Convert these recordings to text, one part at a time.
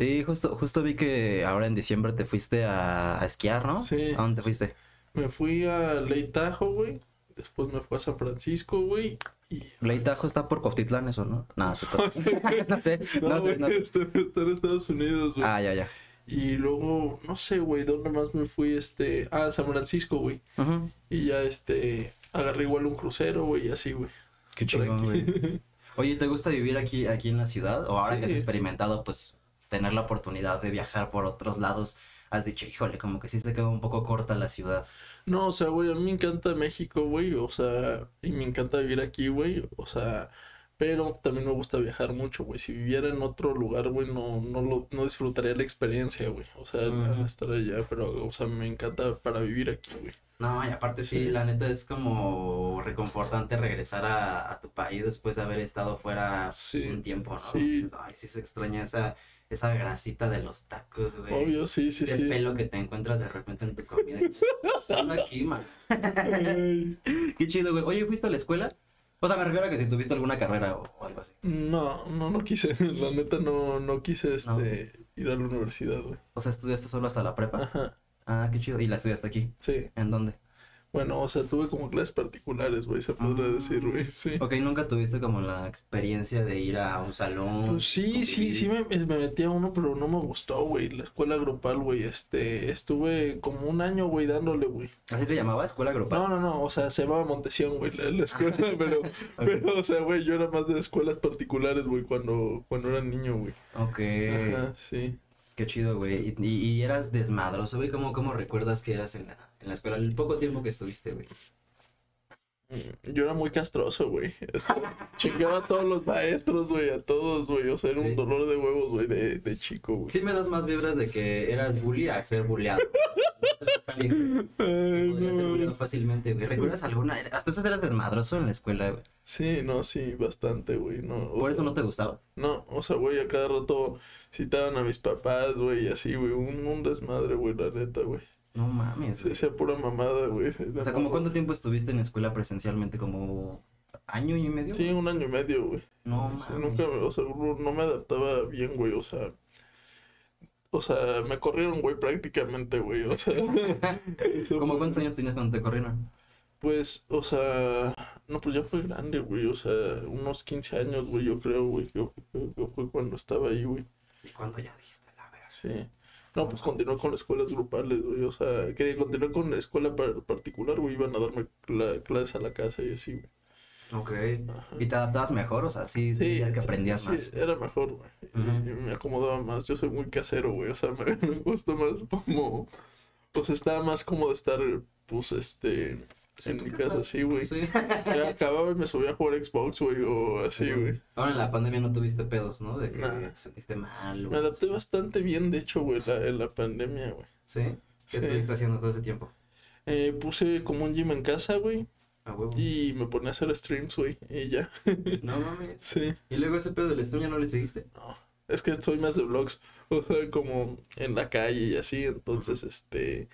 Sí, justo, justo vi que ahora en diciembre te fuiste a, a esquiar, ¿no? Sí. ¿A dónde te fuiste? Me fui a Lake Tahoe, güey. Después me fui a San Francisco, güey. Y... Ley Tahoe está por Cotitlán, eso, ¿no? No, se No sé, no sé, No, güey, está, está en Estados Unidos, güey. Ah, ya, ya. Y luego, no sé, güey, ¿dónde más me fui? Este, ah, San Francisco, güey. Ujú. Y ya, este, agarré igual un crucero, güey, y así, güey. Qué chingón, güey. Oye, ¿te gusta vivir aquí, aquí en la ciudad? O ahora que has experimentado, pues, tener la oportunidad de viajar por otros lados, has dicho, híjole, como que sí se quedó un poco corta la ciudad. No, o sea, güey, a mí me encanta México, güey, o sea, y me encanta vivir aquí, güey, o sea, pero también me gusta viajar mucho, güey. Si viviera en otro lugar, güey, no, no, lo, no disfrutaría la experiencia, güey, o sea, Ujú. estar allá, pero, o sea, me encanta para vivir aquí, güey. No, y aparte sí, Sí. la neta es como reconfortante regresar a, a tu país después de haber estado fuera Sí, un tiempo, ¿no? sí. Ay, sí se extraña esa, esa grasita de los tacos, güey. Obvio, sí, sí, Ese sí. pelo que te encuentras de repente en tu comida. dices, Solo aquí, man. Qué chido, güey. Oye, ¿fuiste a la escuela? O sea, me refiero a que si tuviste alguna carrera o, o algo así. No, no, no quise, la neta no, no quise, este, ir a la universidad, güey. O sea, ¿estudiaste solo hasta la prepa? Ajá, Ah, qué chido. ¿Y la estudiaste aquí? sí. ¿En dónde? Bueno, o sea, tuve como clases particulares, güey, se podría Ah. decir, güey, sí. Ok, ¿nunca tuviste como la experiencia de ir a un salón? Pues sí, sí, sí me, me metí a uno, pero no me gustó, güey. La escuela grupal, güey. Este, estuve como un año, güey, dándole, güey. ¿Así se llamaba? ¿Escuela grupal? No, no, no, o sea, se llamaba Montesión, güey, la, la escuela, pero, pero, o sea, güey, yo era más de escuelas particulares, güey, cuando, cuando era niño, güey. Ok. Ajá, sí. Qué chido, güey. Y, y- y eras desmadroso, güey. ¿Cómo, ¿Cómo recuerdas que eras en la, en la escuela? El poco tiempo que estuviste, güey. Mm, Yo era muy castroso, güey. Este, chingaba a todos los maestros, güey, a todos, güey. O sea, era Sí. un dolor de huevos, güey, de, de chico, güey. Sí me das más vibras de que eras bully a ser bulleado. Alguien que podría ser bulleado fácilmente, güey. ¿Recuerdas alguna? Hasta eso eras desmadroso en la escuela, güey. Sí, no, sí, bastante, güey. No, Por eso no te gustaba. No, o sea, güey, a cada rato citaban a mis papás, güey, y así, güey, un, un desmadre, güey, la neta, güey. No mames, güey. hacía pura mamada, güey. O sea, ¿como cuánto tiempo estuviste en escuela presencialmente? ¿Como año y medio? Sí, un año y medio, güey. No mames. nunca, me- o sea, no, me adaptaba bien, güey, o sea... O sea, me corrieron, güey, prácticamente, güey, o sea... ¿Cómo cuántos años tenías cuando te corrieron? Pues, o sea... No, pues ya fue grande, güey, o sea, unos 15 años, güey, yo creo, güey, que fue cuando estaba ahí, güey. ¿Y cuándo ya dijiste la verga? Sí. No, pues continué con escuelas grupales, güey. O sea, que continué con escuela par- particular, güey. Iban a darme cla- clases a la casa y así, güey. Ok. Ajá. ¿Y te adaptabas mejor? O sea, sí, sí, es que sí, aprendías sí, más. era mejor, güey. Me acomodaba más. Yo soy muy casero, güey. O sea, me, me gusta más como. Pues estaba más como de estar, pues, este. Pues en mi casa. casa, sí, güey. Sí. Ya acababa y me subía a jugar Xbox, güey. O así, güey. Ahora en la pandemia no tuviste pedos, ¿no? De que Nah. te sentiste mal. o Me adapté así. bastante bien, de hecho, güey, la- en la pandemia, güey. ¿Sí? ¿Qué Sí. estuviste haciendo todo ese tiempo? Eh, puse como un gym en casa, güey. A huevo. Y me ponía a hacer streams, güey, y ya. No mames. Sí, ¿Y luego ese pedo del stream ya no le seguiste? no. Es que soy más de vlogs, o sea, como en la calle y así, entonces, este,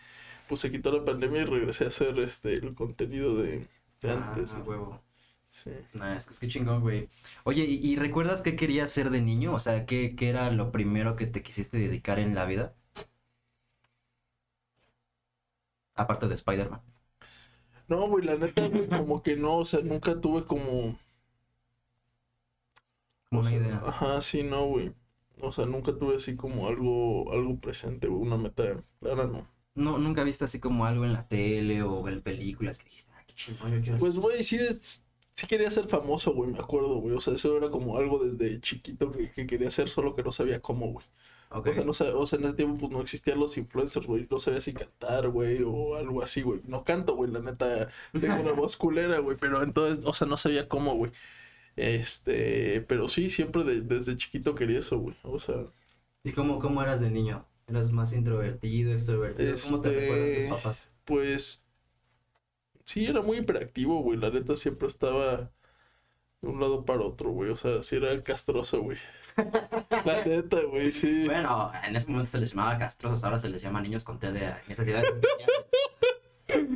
pues se quitó la pandemia y regresé a hacer, este, el contenido de, de antes, Ah, huevo. Sí. Nah, es que es que chingón, güey. Oye, ¿y, y recuerdas qué querías ser de niño? O sea, ¿qué, qué era lo primero que te quisiste dedicar en la vida? Aparte de Spider-Man. No, güey, la neta, güey, como que no, o sea, nunca tuve como... Como una idea. Ajá, sí, no, güey. O sea, nunca tuve así como algo, algo presente, güey, una meta clara, no. No, ¿Nunca viste así como algo en la tele o en películas que dijiste, ah, qué chingón, yo quiero Pues, güey, sí, sí quería ser famoso, güey, me acuerdo, güey. O sea, eso era como algo desde chiquito que, que quería hacer, solo que no sabía cómo, güey. eso". Ok. O sea, no sab- o sea, en ese tiempo pues no existían los influencers, güey. No sabía si cantar, güey, o algo así, güey. No canto, güey, la neta, tengo una voz culera, güey. Pero entonces, o sea, no sabía cómo, güey. Este, pero sí, siempre de- desde chiquito quería eso, güey. O sea, ¿Y cómo, cómo eras de niño? ¿Eras más introvertido, extrovertido? ¿Cómo te Este, recuerdan tus papás? pues sí, era muy hiperactivo, güey. La neta siempre estaba de un lado para otro, güey. O sea, sí era castroso, güey. La neta, güey, sí. Bueno, en ese momento se les llamaba castrosos, ahora se les llama niños con TDA. En esa edad.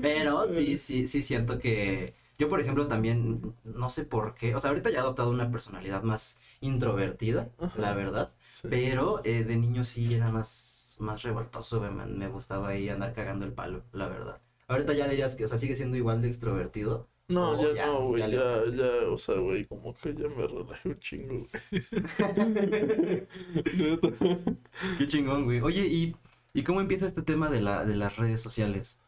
Pero sí, sí, sí siento que yo, por ejemplo, también no sé por qué. O sea, ahorita ya he adoptado una personalidad más introvertida, Ajá. la verdad. Sí. Pero eh, de niño sí era más, más revoltoso, güey, me, me gustaba ahí andar cagando el palo, la verdad. Ahorita ya dirías que, o sea, sigue siendo igual de extrovertido. No, Oh, ya, ya, no, güey, ya ya, o sea, güey, como que ya me relajé un chingo, güey. Qué chingón, güey. Oye, ¿y, ¿y cómo empieza este tema de, la, de las redes sociales?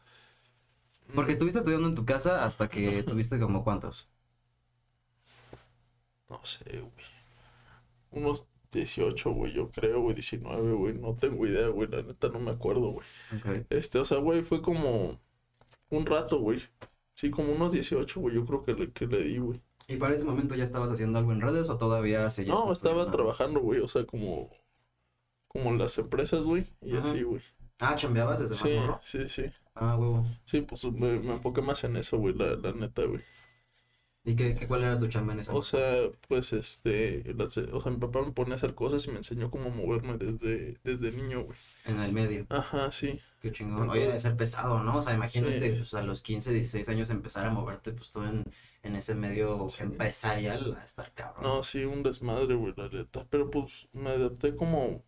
Porque estuviste estudiando en tu casa hasta que tuviste como cuántos. No sé, güey. Unos 18, güey, yo creo, güey, 19, güey. No tengo idea, güey, la neta no me acuerdo, güey. Este, o sea, güey, fue como un rato, güey. Sí, como unos 18, güey, yo creo que le, que le di, güey. ¿Y para ese momento ya estabas haciendo algo en redes o todavía seguías No, estaba trabajando, güey, o sea, como, como en las empresas, güey, y Ajá. así, güey. Ah, chambeabas desde Sí, más morro. sí, sí. Ah, huevo. Sí, pues me, me enfoqué más en eso, güey, la, la neta, güey. ¿Y qué, qué- cuál era tu chamba en esa? O sea, pues este, las- o sea, mi papá me ponía a hacer cosas y me enseñó cómo moverme desde, desde niño, güey. En el medio. Ajá, sí. Qué chingón. Oye, debe ser pesado, ¿no? O sea, imagínate, Sí. pues a los 15, 16 años empezar a moverte, pues todo en, en ese medio Sí. empresarial, a estar cabrón. No, sí, un desmadre, güey, la neta. Pero pues me adapté como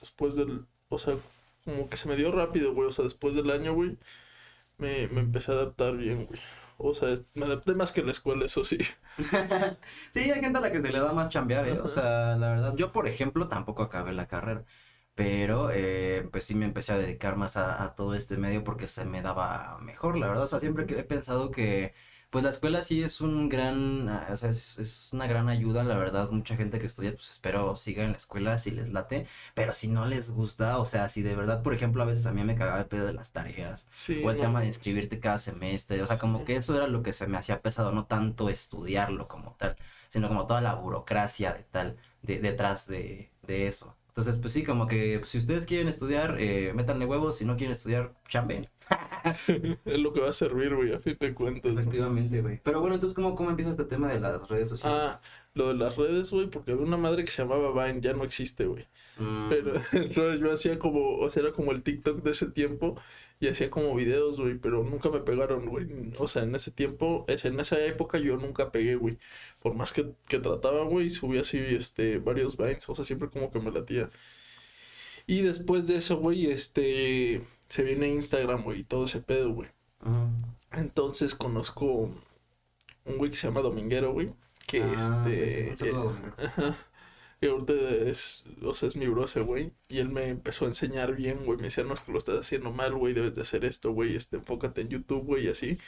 después del, o sea, como que se me dio rápido, güey. O sea, después del año, güey, me, me empecé a adaptar bien, güey. O sea, me adapté más que en la escuela, eso sí. Sí, hay gente a la que se le da más chambear, ¿eh? O sea, la verdad, yo por ejemplo tampoco acabé la carrera, pero eh, pues sí me empecé a dedicar más a, a todo este medio porque se me daba mejor, la verdad. O sea, siempre que he pensado que pues la escuela sí es un gran, ah, o sea, es, es una gran ayuda, la verdad. Mucha gente que estudia, pues espero siga en la escuela si les late, pero si no les gusta, o sea, si de verdad, por ejemplo, a veces a mí me cagaba el pedo de las tareas. Sí. O el no, tema de inscribirte cada semestre, o sea, como que eso era lo que se me hacía pesado, no tanto estudiarlo como tal, sino como toda la burocracia de tal, de, detrás de, de eso. Entonces, pues sí, como que pues, si ustedes quieren estudiar, eh, métanle huevos, si no quieren estudiar, chamben. Es lo que va a servir, güey, a fin de cuentas. ¿no? Efectivamente, güey. Pero bueno, entonces, ¿cómo, cómo empieza este tema de las redes sociales? Ah, lo de las redes, güey, porque había una madre que se llamaba Vine, ya no existe, güey. Mm, Pero entonces yo hacía como, o sea, era como el TikTok de ese tiempo y hacía como videos, güey, pero nunca me pegaron, güey. O sea, en ese tiempo, en esa época yo nunca pegué, güey. Por más que, que trataba, güey, subía así, este, varios vines, o sea, siempre como que me latía. Y después de eso, güey, este, se viene Instagram, güey, y todo ese pedo, güey. ujú. Entonces conozco un güey que se llama Dominguero, güey, que Ah, sí, sí, este... Ajá. Y ahorita es, o sea, es mi bro ese güey. Y él me empezó a enseñar bien, güey. Me decía, no es que lo estás haciendo mal, güey. Debes de hacer esto, güey. Este, enfócate en YouTube, güey, y así.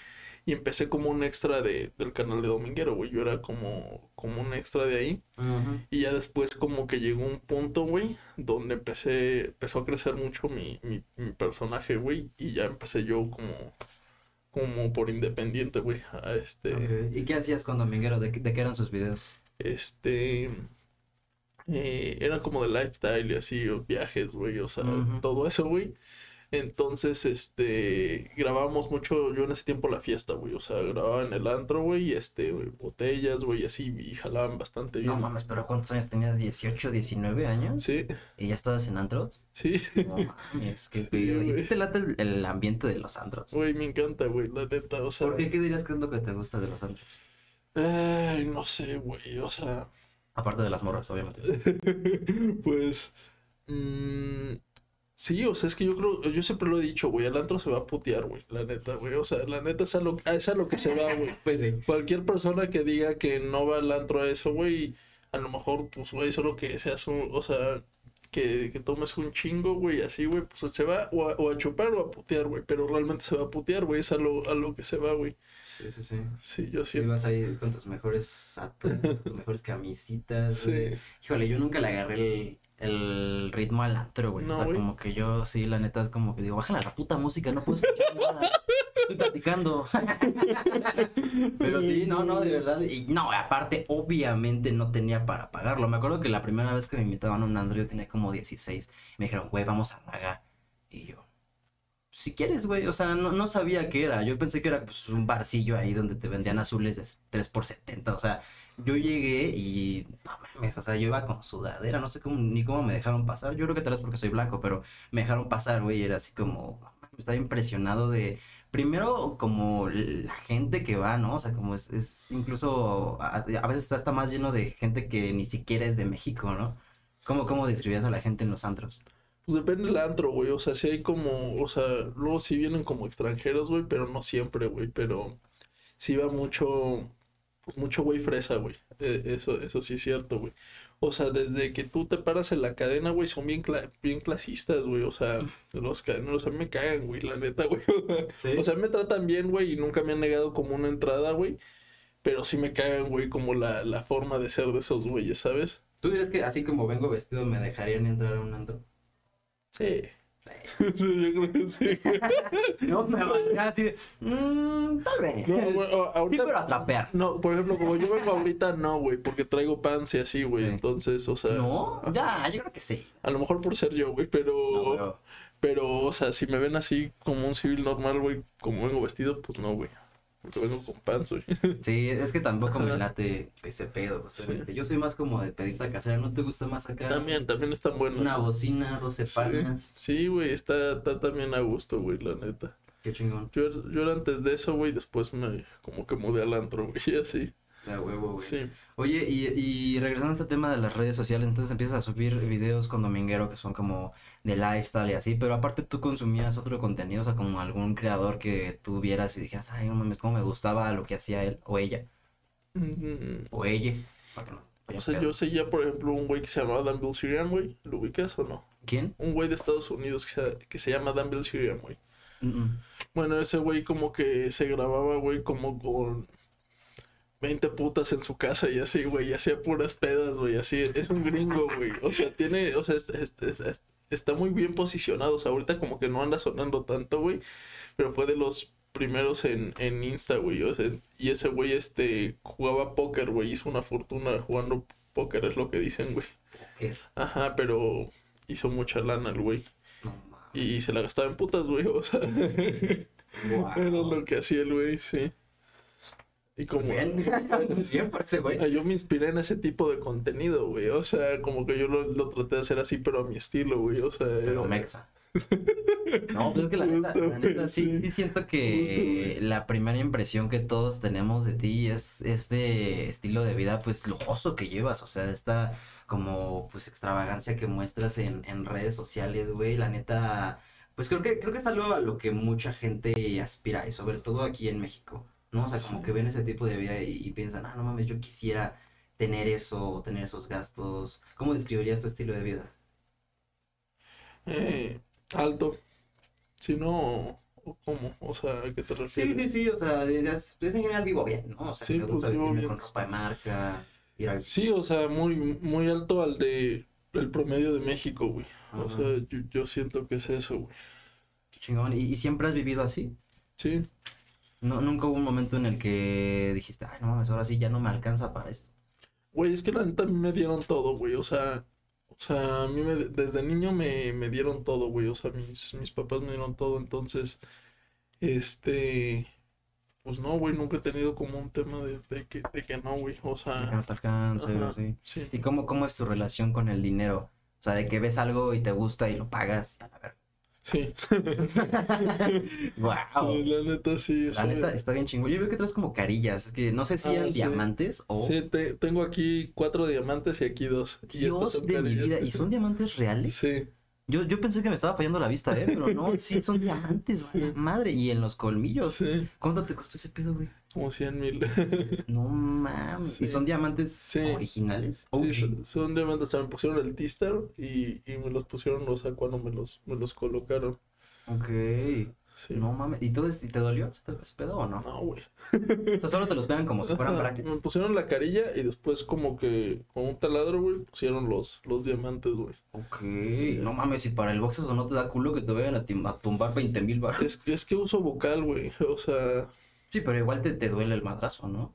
Y empecé como un extra de, del canal de Dominguero, güey. Yo era como, como un extra de ahí. Y ya después como que llegó un punto, güey, donde empecé, empezó a crecer mucho mi, mi, mi personaje, güey. Y ya empecé yo como, como por independiente, güey. A este. ¿Y qué hacías con Dominguero? ¿De, qué- de qué eran sus videos? este, eh, era como de lifestyle y así, o viajes, güey, o sea, todo eso, güey. Entonces, este, grabábamos mucho, yo en ese tiempo la fiesta, güey, o sea, grababa en el antro, güey, y este, güey, botellas, güey, y así, y jalaban bastante bien. No mames, pero ¿cuántos años tenías? ¿18, 19 años? Sí, ¿Y ya estabas en antros? sí, No mames, qué Sí, pedo. ¿Y si te late el, el ambiente de los antros? güey, me encanta, güey, la neta, o sea, ¿Por qué? ¿Qué dirías que es lo que te gusta de los antros? ay, no sé, güey, o sea, Aparte de las morras, obviamente. pues, mm, sí, o sea, es que yo creo, yo siempre lo he dicho, güey, el antro se va a putear, güey, la neta, güey, o sea, la neta es a lo, es a lo que se va, güey. Pues sí. Cualquier persona que diga que no va al antro a eso, güey, a lo mejor, pues, güey, solo que seas un, o sea, que, que tomes un chingo, güey, así, güey, pues se va o a, o a chupar o a putear, güey, pero realmente se va a putear, güey, es a lo, a lo que se va, güey. Sí, sí, sí. Sí, yo Sí, siento. vas ahí con tus mejores atuendos, tus mejores camisitas, güey. Sí. Híjole, yo nunca le agarré el, el ritmo al antro, güey. No, o sea, güey. como que yo, sí, la neta es como que digo, bájale a la puta música, no puedo escuchar nada. Estoy platicando. Pero sí, no, no, de verdad. Y no, aparte, obviamente no tenía para pagarlo. Me acuerdo que la primera vez que me invitaban a un antro, yo tenía como 16. Me dijeron, güey, vamos a Raga. Y yo, si quieres, güey. O sea, no, no sabía qué era. Yo pensé que era pues, un barcillo ahí donde te vendían azules de 3 por 70. O sea, yo llegué y no mames, o sea, yo iba con sudadera, no sé cómo, ni cómo me dejaron pasar. Yo creo que tal vez porque soy blanco, pero me dejaron pasar, güey, era así como, estaba impresionado de, primero, como la gente que va, ¿no? O sea, como es, es incluso, a, veces está hasta más lleno de gente que ni siquiera es de México, ¿no? ¿Cómo, cómo describías a la gente en los antros? Pues depende del antro, güey. O sea, si hay como, o sea, luego sí vienen como extranjeros, güey, pero no siempre, güey. Pero sí va mucho, mucho güey fresa, güey. Eh, eso, eso sí es cierto, güey. O sea, desde que tú te paras en la cadena, güey, son bien, cla- bien clasistas, güey. O sea, los cadeneros a mí me cagan, güey, la neta, güey. Sí. O sea, me tratan bien, güey, y nunca me han negado como una entrada, güey. Pero sí me cagan, güey, como la, la forma de ser de esos güeyes, ¿sabes? ¿Tú dirías que así como vengo vestido me dejarían entrar a un antro? Sí. Sí, yo creo que sí. No, me valdría así de... "Mm, tal vez. No, güey, o- Sí, ahorita... pero a trapear. No, por ejemplo, como yo vengo ahorita, no, güey, porque traigo pants y así, güey. Sí. Entonces, o sea, No, ya, yo creo que sí. a lo mejor por ser yo, güey, pero, No, güey. pero, o sea, si me ven así como un civil normal, güey, como vengo vestido, pues no, güey. Porque vengo con. Sí, es que tampoco me late ese pedo, justamente. Yo soy más como de pedita casera, ¿no te gusta más acá? También, también están buenos. Una bocina, 12 Sí, panas. sí, güey, está, está también a gusto, güey, la neta. Qué chingón. Yo, yo era antes de eso, güey, después me como que mudé al antro, güey, y así. De huevo, güey. Sí. Oye, y, y regresando a este tema de las redes sociales, entonces empiezas a subir videos con Dominguero que son como de lifestyle y así, pero aparte tú consumías otro contenido, o sea, como algún creador que tú vieras y dijeras, ay, no mames, cómo me gustaba lo que hacía él o ella, Mm, o ella. O sea, yo seguía, por ejemplo, un güey que se llamaba Dan Bilzerian, güey. ¿Lo ubicas o no? ¿Quién? Un güey de Estados Unidos que se, que se llama Dan Bilzerian, güey. Bueno, ese güey como que se grababa, güey, como con 20 putas en su casa y así, güey, y hacía puras pedas, güey, así. Es un gringo, güey. O sea, tiene, o sea, es- es- es- está muy bien posicionado. O sea, ahorita como que no anda sonando tanto, güey, pero fue de los primeros en, en Insta, güey. O sea, y ese güey, este, jugaba póker, güey, hizo una fortuna jugando póker, es lo que dicen, güey. Ajá, pero hizo mucha lana el güey. Y se la gastaba en putas, güey, o sea. Era lo que hacía el güey, sí. Y como... Bien, ese güey. Ah, Yo me inspiré en ese tipo de contenido, güey. O sea, como que yo lo, lo traté de hacer así, pero a mi estilo, güey. O sea, Pero era- mexa. No, pues es que la neta, la neta sí, sí. siento que la primera impresión que todos tenemos de ti es este estilo de vida, pues lujoso que llevas, o sea, esta como pues extravagancia que muestras en, en redes sociales, güey, la neta, pues creo que, creo que es algo a lo que mucha gente aspira, y sobre todo aquí en México, ¿no? O sea, como Sí. que ven ese tipo de vida y, y piensan, ah, no mames, yo quisiera tener eso, o tener esos gastos. ¿Cómo describirías tu estilo de vida? eh, alto. Si no, ¿o ¿cómo? O sea, ¿a qué te Sí, refieres? sí, sí, o sea, de- de- es, en general vivo bien, ¿no? O sea, Sí, me gusta pues, vestirme con ropa de marca, ir al... Sí, o sea, muy, muy alto al de el promedio de México, güey. O sea, yo, yo siento que es eso, güey. Qué chingón. ¿Y, y siempre has vivido así? Sí. No, nunca hubo un momento en el que dijiste, ay, no mames, ahora sí ya no me alcanza para esto. Güey, es que la neta a mí me dieron todo, güey. O sea, o sea, a mí me, desde niño me, me dieron todo, güey. O sea, mis, mis papás me dieron todo. Entonces, este, pues no, güey, nunca he tenido como un tema de, de que, de que no, güey. O De que no sea, te ajá, así. sí. ¿Y cómo, cómo es tu relación con el dinero? O sea, de que ves algo y te gusta y lo pagas. A la verga. Sí. Wow. Sí, la neta sí. La neta está bien chingón. Yo veo que traes como carillas. Es que no sé si Ah, eran sí. diamantes o. Sí, te- tengo aquí cuatro diamantes y aquí dos. Y Dios son de mi vida. ¿Y son diamantes reales? Sí. Yo, yo pensé que me estaba fallando la vista, ¿eh? Pero no, sí, son diamantes, Sí. güey. Madre. Y en los colmillos. Sí. ¿Cuánto te costó ese pedo, güey? Como 100 mil. No mames. ¿Y son diamantes Sí. originales? Sí, son diamantes. O sea, me pusieron el T-Star y, y me los pusieron, o sea, cuando me los, me los colocaron. Ok. Sí. No mames. ¿Y todo y te dolió ese pedo o no? No, güey. O sea, solo te los pegan como si fueran brackets. Me pusieron la carilla y después como que con un taladro, güey, pusieron los, los diamantes, güey. Ok. No mames, si para el box eso no te da culo que te vayan a, tim- a tumbar 20 mil baros. Es, que- es que uso vocal, güey. O sea, Sí, pero igual te, te duele el madrazo, ¿no?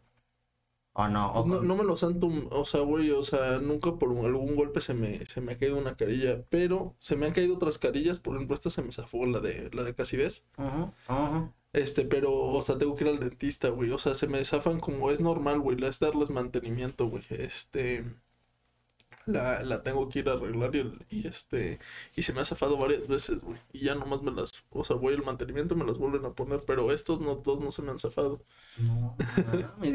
¿O no? pues O- no, no me los han O sea, güey, o sea, nunca por un- algún golpe se me, se me ha caído una carilla. Pero se me han caído otras carillas. Por ejemplo, esta se me zafó, la de, la de casi ves. Ajá, ajá. Este, pero, o sea, tengo que ir al dentista, güey. O sea, se me zafan como es normal, güey. Es darles mantenimiento, güey. Este. La, la tengo que ir a arreglar y, y este, y se me ha zafado varias veces, güey. Y ya nomás me las, o sea, voy al mantenimiento y me las vuelven a poner, pero estos no, dos no se me han zafado. No,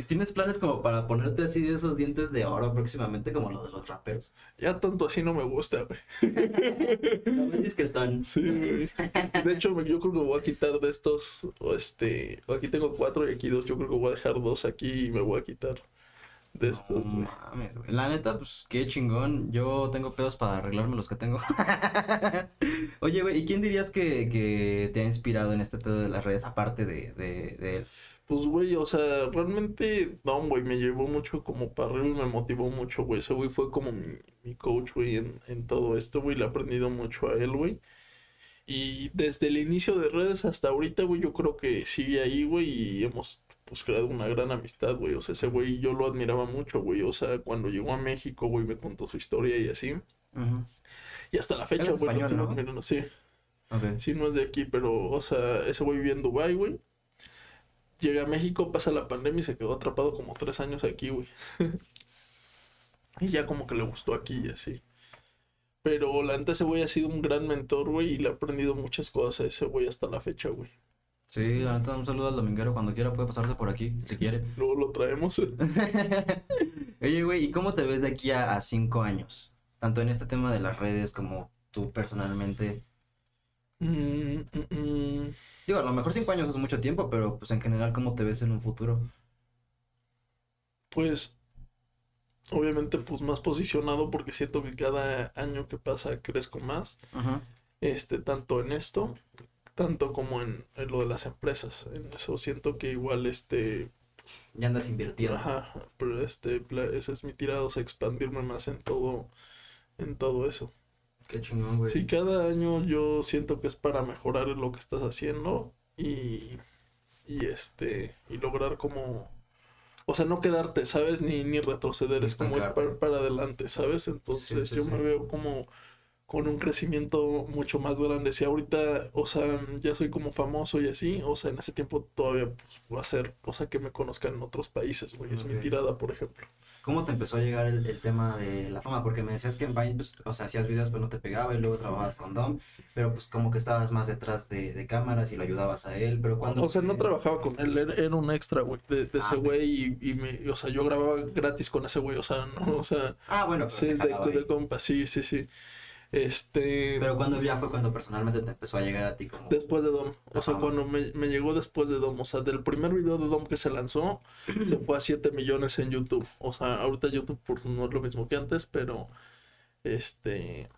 ¿Tienes planes como para ponerte así de esos dientes de oro próximamente como lo de los raperos? Ya tanto así no me gusta, güey. No, muy discretón. Sí, güey. De hecho, yo creo que voy a quitar de estos, o este, aquí tengo cuatro y aquí dos, yo creo que voy a dejar dos aquí y me voy a quitar de estos, No mames, güey. La neta, pues qué chingón. Yo tengo pedos para arreglarme los que tengo. Oye, güey, ¿y quién dirías que, que te ha inspirado en este pedo de las redes aparte de, de, de él? Pues, güey, o sea, realmente, Dom, güey, me llevó mucho como para arriba y me motivó mucho, güey. Ese güey fue como mi, mi coach, güey, en, en todo esto, güey. Le he aprendido mucho a él, güey. Y desde el inicio de redes hasta ahorita, güey, yo creo que sigue ahí, güey, y hemos, pues, creado una gran amistad, güey. O sea, ese güey yo lo admiraba mucho, güey. O sea, cuando llegó a México, güey, me contó su historia y así. Ujú. Y hasta la fecha, güey, lo ¿no? admirando, sí. Sí, no es de aquí, pero, o sea, ese güey vivía en Dubái, güey. Llega a México, pasa la pandemia y se quedó atrapado como tres años aquí, güey. y ya como que le gustó aquí y así. Pero la neta, ese güey ha sido un gran mentor, güey, y le he aprendido muchas cosas a ese güey hasta la fecha, güey. Sí, la neta, un saludo al dominguero. Cuando quiera puede pasarse por aquí, si quiere. Luego lo traemos. Oye, güey, ¿y cómo te ves de aquí a, a cinco años? Tanto en este tema de las redes como tú personalmente. Mm, mm, mm. Digo, a lo mejor cinco años es mucho tiempo, pero pues en general, ¿cómo te ves en un futuro? Pues, obviamente, pues más posicionado porque siento que cada año que pasa crezco más. Ajá. este, tanto en esto, tanto como en, en lo de las empresas. En eso siento que igual, este, Ya andas invirtiendo. ajá, pero este, ese es mi tirado, o sea, expandirme más en todo, en todo eso. Qué chingón, güey. Sí, cada año yo siento que es para mejorar en lo que estás haciendo y, y este, y lograr como, o sea, no quedarte, ¿sabes? Ni, ni retroceder, es como ir para, para adelante, ¿sabes? Entonces sí, yo sí. me veo como con un crecimiento mucho más grande. Si ahorita, o sea, ya soy como famoso y así, o sea, en ese tiempo todavía pues, voy a hacer, o sea, que me conozcan en otros países, güey, es mi tirada, por ejemplo. ¿Cómo te empezó a llegar el, el tema de la fama? Porque me decías que en Vine, pues, o sea, hacías videos, pero no te pegaba y luego trabajabas con Dom, pero pues como que estabas más detrás de, de cámaras y lo ayudabas a él, pero cuando... O sea, no trabajaba con él, era, un extra, güey, de, de ese Ah, ok. güey y, y me, o sea, yo grababa gratis con ese güey, o sea, no, o sea, Ah, bueno, pero sí, te de, de compa, sí, sí, sí. Este, Pero cuando ya fue cuando personalmente te empezó a llegar a ti como... después de Dom, o sea, cuando me, me llegó después de Dom, o sea, del primer video de Dom que se lanzó, se fue a 7 millones en YouTube, o sea, ahorita YouTube pues, no es lo mismo que antes, pero, este,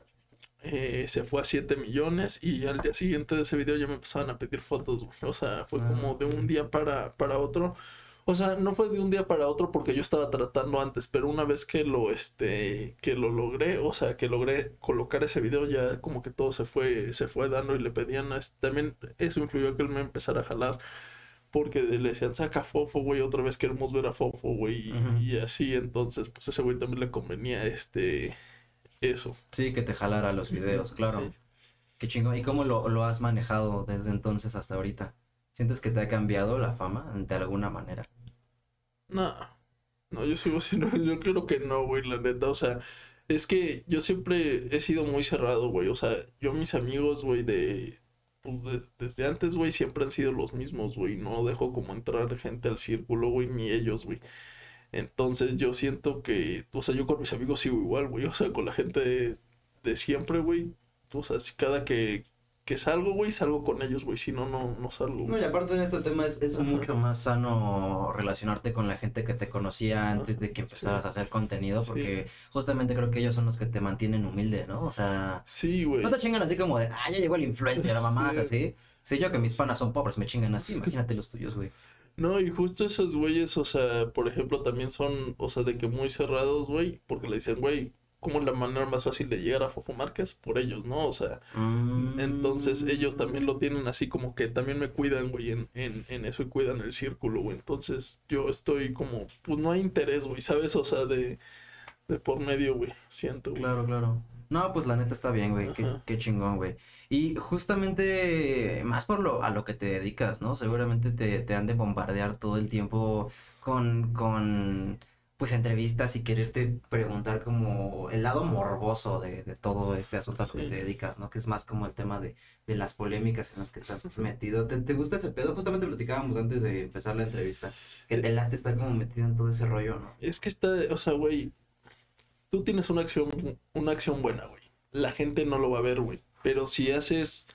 eh, se fue a 7 millones y al día siguiente de ese video ya me empezaban a pedir fotos. O sea, fue Ah, como de un día para, para otro. O sea, no fue de un día para otro porque yo estaba tratando antes, pero una vez que lo, este, que lo logré, o sea, que logré colocar ese video, ya como que todo se fue, se fue dando y le pedían, a este- también eso influyó a que él me empezara a jalar. Porque le decían, saca Fofo, güey, otra vez queremos ver a Fofo, güey, y, así, entonces, pues ese güey también le convenía, este, eso. Sí, que te jalara los videos, claro. Sí. Qué chingón. ¿Y cómo lo, lo has manejado desde entonces hasta ahorita? ¿Sientes que te ha cambiado la fama de alguna manera? No, no, yo sigo siendo, yo creo que no, güey, la neta, o sea, es que yo siempre he sido muy cerrado, güey, o sea, yo mis amigos, güey, de, pues, de- desde antes, güey, siempre han sido los mismos, güey, no dejo como entrar gente al círculo, güey, ni ellos, güey. Entonces yo siento que, o sea, yo con mis amigos sigo igual, güey, o sea, con la gente de, de siempre, güey, o sea, cada que, que salgo, güey, salgo con ellos, güey, si no, no, no salgo, No, y aparte en este tema es, es mucho más sano relacionarte con la gente que te conocía antes de que empezaras Sí. a hacer contenido, Sí. porque justamente creo que ellos son los que te mantienen humilde, ¿no? O sea, Sí, güey. no te chingan así como de, ah, ya llegó el influencer, mamás, Sí. así. Sí, yo que mis panas son pobres, me chingan así, imagínate los tuyos, güey. No, y justo esos güeyes, o sea, por ejemplo, también son, o sea, de que muy cerrados, güey, porque le dicen, güey, ¿cómo es la manera más fácil de llegar a Fofo Márquez? Por ellos, ¿no? O sea, entonces ellos también lo tienen así como que también me cuidan, güey, en, en, en eso y cuidan el círculo, güey. Entonces yo estoy como, pues no hay interés, güey, ¿sabes? O sea, de, de por medio, güey, siento, güey. Claro, claro. No, pues la neta está bien, güey. Qué, qué chingón, güey. Y justamente, más por lo, a lo que te dedicas, ¿no? Seguramente te, te han de bombardear todo el tiempo con, con, pues entrevistas y quererte preguntar como el lado morboso de, de todo este asunto que Sí. te dedicas, ¿no? Que es más como el tema de, de las polémicas en las que estás metido. ¿Te, te gusta ese pedo? Justamente platicábamos antes de empezar la entrevista, que te late estar como metido en todo ese rollo, ¿no? Es que está, o sea, güey, tú tienes una acción, una acción buena, güey. La gente no lo va a ver, güey. Pero si haces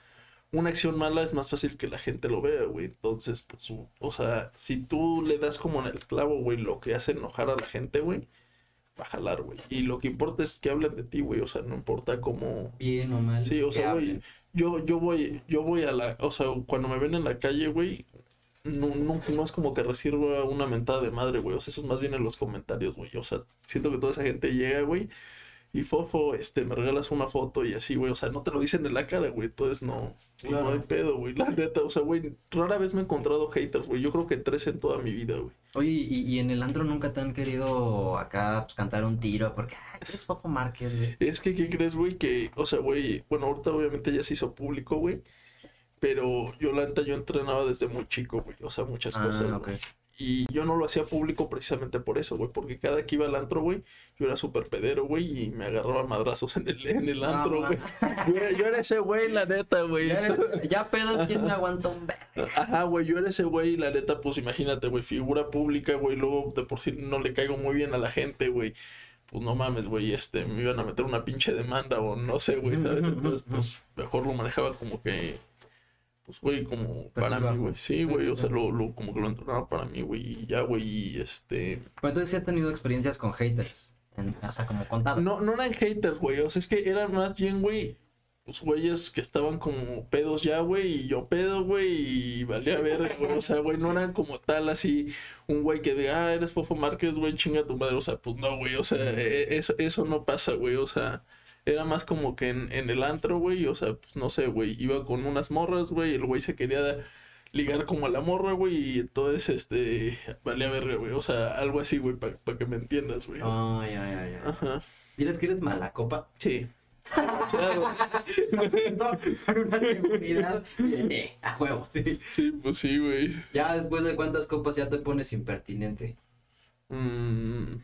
una acción mala, es más fácil que la gente lo vea, güey. Entonces, pues, o sea, si tú le das como en el clavo, güey, lo que hace enojar a la gente, güey, va a jalar, güey. Y lo que importa es que hablen de ti, güey. O sea, no importa cómo, Bien o mal. Sí, o sea, güey, yo, yo voy, yo voy a la, o sea, cuando me ven en la calle, güey, no, no, no es como que reciba una mentada de madre, güey, o sea, eso es más bien en los comentarios, güey, o sea, siento que toda esa gente llega, güey, y fofo, este, me regalas una foto y así, güey, o sea, no te lo dicen en la cara, güey, entonces no, pues, Claro. no hay pedo, güey, la neta, o sea, güey, rara vez me he encontrado haters, güey, yo creo que tres en toda mi vida, güey. Oye, y, y en el antro nunca te han querido acá pues, cantar un tiro porque, ay, eres Fofo Márquez, güey. Es que, ¿qué crees, güey? Que, o sea, güey, bueno, ahorita obviamente ya se hizo público, güey. Pero yo, la neta, yo entrenaba desde muy chico, güey. O sea, muchas cosas. Ah, güey. Y yo no lo hacía público precisamente por eso, güey. Porque cada que iba al antro, güey, yo era súper pedero, güey. Y me agarraba madrazos en el, en el antro, güey. Yo, era- yo era ese güey, la neta, güey. Ya, ya pedos, ¿quién me aguanta un? Ajá, güey, yo era ese güey, y la neta, pues imagínate, güey, figura pública, güey, luego de por sí no le caigo muy bien a la gente, güey. Pues no mames, güey, este, me iban a meter una pinche demanda o no sé, güey, ¿sabes? Entonces, pues mejor lo manejaba como que, pues, güey, como para mí, güey. Sí, güey, sí, o sea, lo, lo, como que lo entrenaba para mí, güey, y ya, güey, y este... Pero entonces sí has tenido experiencias con haters. en- o sea, como contado. No, no eran haters, güey, o sea, es que eran más bien, güey, pues güeyes que estaban como pedos ya, güey, y yo pedo, güey, y valía ver, güey, o sea, güey, no eran como tal así un güey que diga, ah, eres Fofo Márquez, güey, chinga tu madre, o sea, pues no, güey, o sea, eh, eso, eso no pasa, güey, o sea, era más como que en, en el antro, güey, o sea, pues no sé, güey, iba con unas morras, güey, el güey se quería ligar como a la morra, güey, y entonces, este, valía verga, güey, o sea, algo así, güey, para que me entiendas, güey. Ay, ay, ay, ay. Ajá, ¿Diles que eres mala copa? sí. Demasiado. Una seguridad. eh, a huevo, sí. Sí, pues sí, güey. Ya después de cuántas copas ya te pones impertinente. Mm,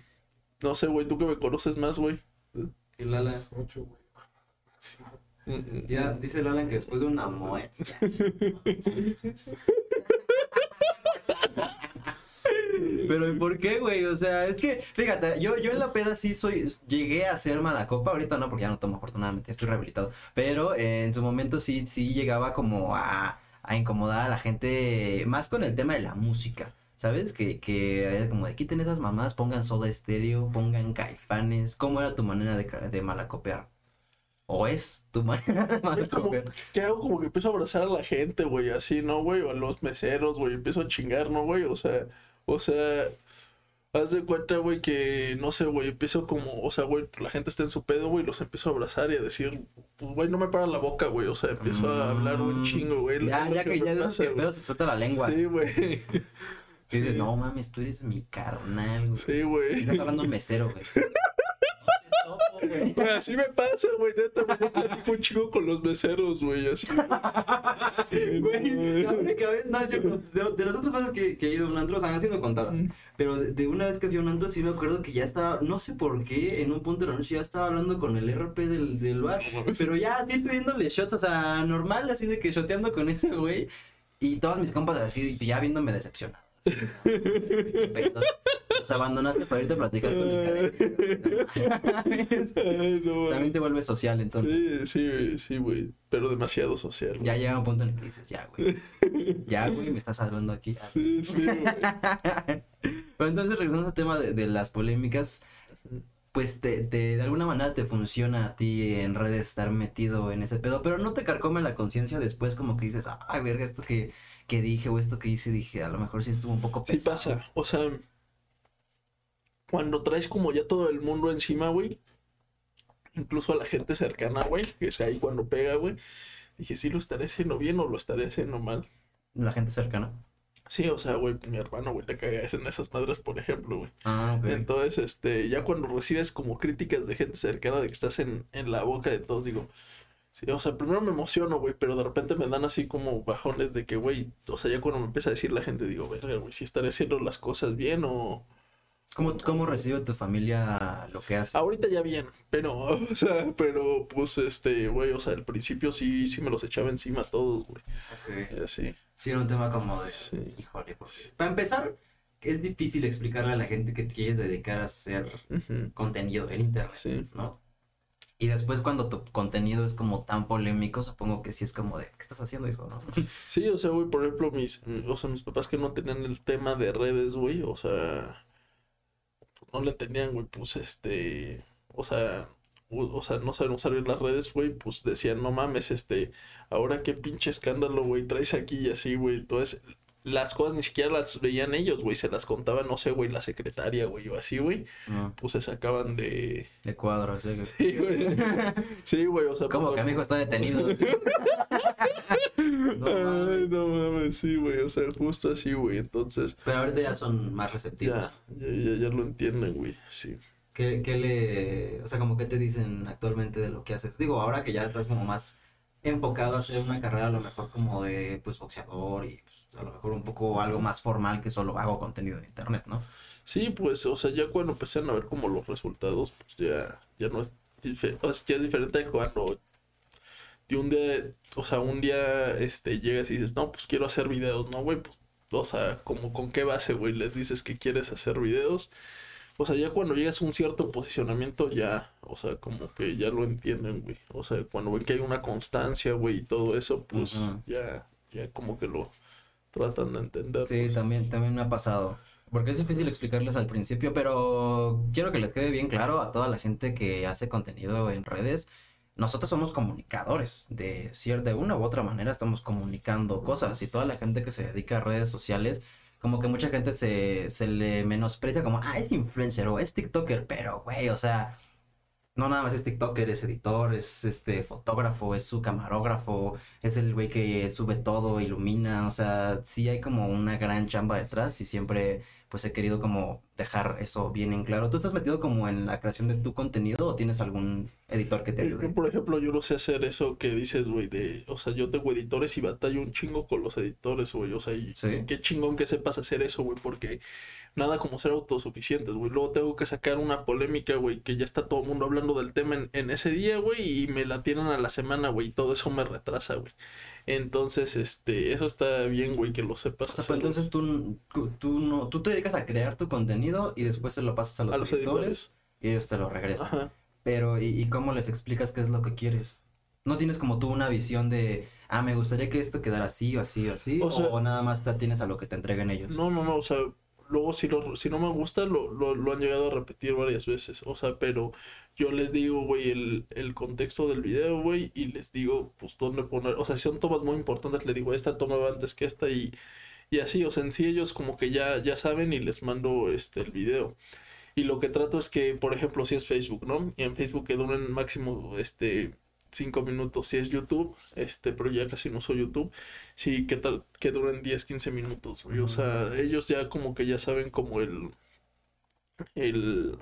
no sé, güey, tú que me conoces más, güey. Y Lala. Ocho, güey. Sí. Mm, mm, Ya dice Lala que después de una moet. ya. Pero ¿y por qué, güey? O sea, es que, fíjate, yo, yo en la peda sí soy, llegué a ser mala copa, ahorita no, porque ya no tomo afortunadamente, estoy rehabilitado, pero eh, en su momento sí, sí llegaba como a, a incomodar a la gente, más con el tema de la música, ¿sabes? Que, que era como de quiten esas mamás, pongan soda estéreo, pongan caifanes, ¿cómo era tu manera de, de malacopear? ¿O es tu manera de malacopear? ¿Qué hago? Como que empiezo a abrazar a la gente, güey, así, ¿no, güey? O a los meseros, güey, empiezo a chingar, ¿no, güey? O sea, o sea, haz de cuenta, güey, que, no sé, güey, empiezo como, o sea, güey, la gente está en su pedo, güey, los empiezo a abrazar y a decir, pues, güey, no me para la boca, güey, o sea, empiezo a hablar un chingo, güey. Mm. Ya, ya que me ya de que pedo se suelta la lengua. Sí, güey. Y dices, Sí. no mames, tú eres mi carnal, güey. Sí, Y güey. estás hablando un mesero, güey. No te topo, güey. Güey, así me pasa, güey, neta, güey, yo platico un chingo con los meseros, güey, así. Güey, la única vez, no, de, de las otras veces que, que he ido a un antro, o sea, han sido contadas. Pero de, de una vez que fui a un antro, sí me acuerdo que ya estaba, no sé por qué, en un punto de la noche ya estaba hablando con el RP del, del bar. Pero ya así pidiéndole shots, o sea, normal, así de que shoteando con ese güey. Y todos mis compas así, ya viéndome decepcionado. Los abandonaste para irte a platicar con. Ay, no, También te vuelves social, entonces. Sí, sí, sí, güey. Pero demasiado social. Ya llega un punto en el que dices, ya, güey. Ya, güey, me estás hablando aquí. Sí, sí, güey. Pero entonces, regresando al tema de, de las polémicas, pues te, te- de alguna manera te funciona a ti en redes estar metido en ese pedo, pero no te carcome la conciencia después como que dices, ay, verga, esto que, que dije o esto que hice, dije, a lo mejor sí estuvo un poco Sí pesado. pasa. O sea, cuando traes como ya todo el mundo encima, güey. Incluso a la gente cercana, güey. Que es ahí cuando pega, güey. Dije, sí, lo estaré haciendo bien o lo estaré haciendo mal. La gente cercana. Sí, o sea, güey, mi hermano, güey, le caga en esas madres, por ejemplo, güey. Ah, ok. Entonces, este, ya cuando recibes como críticas de gente cercana de que estás en, en la boca de todos, digo, sí, o sea, primero me emociono, güey, pero de repente me dan así como bajones de que, güey, o sea, ya cuando me empieza a decir la gente, digo, verga, güey, si estaré haciendo las cosas bien o, ¿Cómo, ¿Cómo recibe tu familia lo que haces? Ahorita ya bien, pero, o sea, pero, pues, este, güey, o sea, al principio sí, sí me los echaba encima a todos, güey. Ok. Y Así. Sí, era un tema como de, Sí. híjole, porque... Para empezar, es difícil explicarle a la gente que te quieres dedicar a hacer contenido en internet, Sí. ¿no? Y después cuando tu contenido es como tan polémico, supongo que sí es como de, ¿qué estás haciendo, hijo? ¿No? Sí, o sea, güey, por ejemplo, mis, o sea, mis papás que no tenían el tema de redes, güey, o sea, no le tenían, güey, pues, este, o sea, o, sea, no saben usar las redes, güey, pues decían, no mames, este, ahora qué pinche escándalo, güey, traes aquí y así, güey, entonces, las cosas ni siquiera las veían ellos, güey, se las contaba, no sé, güey, la secretaria, güey, o así, güey, No, pues se sacaban de... de cuadro, sí. Sí, güey, sí, güey, o sea... ¿Cómo pues, que mi hijo está detenido? No. Ay, no mames, sí, güey, o sea, justo así, güey, entonces... Pero ahorita ya son más receptivos. Ya, ya, ya, ya lo entienden, güey, sí. ¿Qué, qué le, o sea, como qué te dicen actualmente de lo que haces? Digo, ahora que ya estás como más enfocado a hacer una carrera a lo mejor como de, pues, boxeador y pues, a lo mejor un poco algo más formal que solo hago contenido en internet, ¿no? Sí, pues, o sea, ya cuando empezaron a ver como los resultados, pues ya, ya no es o sea, ya es diferente de cuando de un día, o sea, un día, este, llegas y dices, no, pues quiero hacer videos, ¿no, güey? Pues, o sea, como con qué base, güey, les dices que quieres hacer videos. O sea, ya cuando llegas a un cierto posicionamiento, ya, o sea, como que ya lo entienden, güey. O sea, cuando ven que hay una constancia, güey, y todo eso, pues ya, ya como que lo tratan de entender. Sí, también, también me ha pasado. Porque es difícil explicarles al principio, pero quiero que les quede bien claro a toda la gente que hace contenido en redes. Nosotros somos comunicadores, de de una u otra manera estamos comunicando cosas y toda la gente que se dedica a redes sociales, como que mucha gente se, se le menosprecia como, ah, es influencer o es TikToker, pero güey, o sea, no nada más es TikToker, es editor, es este fotógrafo, es su camarógrafo, es el güey que sube todo, ilumina, o sea, sí hay como una gran chamba detrás y siempre pues he querido como dejar eso bien en claro. ¿Tú estás metido como en la creación de tu contenido o tienes algún editor que te Yo, ayude? por ejemplo, yo no sé hacer eso que dices, güey, de, o sea, yo tengo editores y batallo un chingo con los editores, güey, o sea, y Sí. qué chingón que sepas hacer eso, güey, porque nada como ser autosuficientes, güey. Luego tengo que sacar una polémica, güey, que ya está todo el mundo hablando del tema en, en ese día, güey, y me la tienen a la semana, güey, y todo eso me retrasa, güey. Entonces, este, eso está bien, güey, que lo sepas O sea, hacer, pues entonces tú, tú no, tú te dedicas a crear tu contenido y después se lo pasas a los, a los editores, editores. y ellos te lo regresan. Ajá. Pero, ¿y, y cómo les explicas qué es lo que quieres? ¿No tienes como tú una visión de, ah, me gustaría que esto quedara así o así o así? O O, sea- nada más te tienes a lo que te entreguen ellos? No, no, no, o sea, luego si, lo, si no me gusta, lo, lo, lo han llegado a repetir varias veces, o sea, pero yo les digo, güey, el, el contexto del video, güey, y les digo, pues, dónde poner, o sea, si son tomas muy importantes, les digo, esta toma va antes que esta, y, y así, o sea, en sí ellos como que ya, ya saben y les mando, este, el video. Y lo que trato es que, por ejemplo, si es Facebook, ¿no? Y en Facebook que duren máximo, este, cinco minutos. Si es YouTube, este, pero ya casi no soy YouTube, sí, que tal, que duren 10, 15 minutos, güey. O sea, ellos ya como que ya saben como el, el,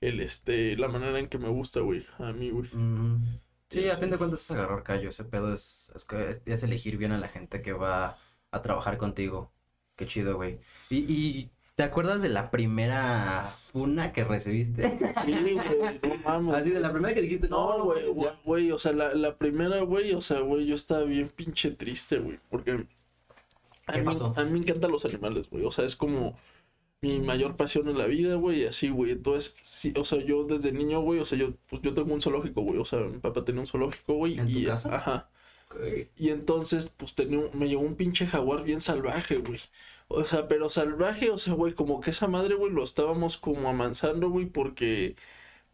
el, este, la manera en que me gusta, güey, a mí, güey. Sí, Sí, a fin de cuentas es agarrar callo. Ese pedo es, es, que- es- es elegir bien a la gente que va a trabajar contigo. Qué chido, güey. Y, y ¿te acuerdas de la primera funa que recibiste? Sí, güey, no mames. Así de la primera que dijiste, no, No, güey, mames, güey, ya". güey, o sea, la, la primera, güey, o sea, güey, yo estaba bien pinche triste, güey, porque a ¿Qué mí, pasó? a mí me encantan los animales, güey, o sea, es como mi mayor pasión en la vida, güey, así, güey, entonces, sí, o sea, yo desde niño, güey, o sea, yo, pues yo tengo un zoológico, güey, o sea, mi papá tenía un zoológico, güey, ¿En tu y, casa? ajá. Y entonces, pues tenía un- me llegó un pinche jaguar bien salvaje, güey. O sea, pero salvaje, o sea, güey, como que esa madre, güey, lo estábamos como amansando, güey, porque,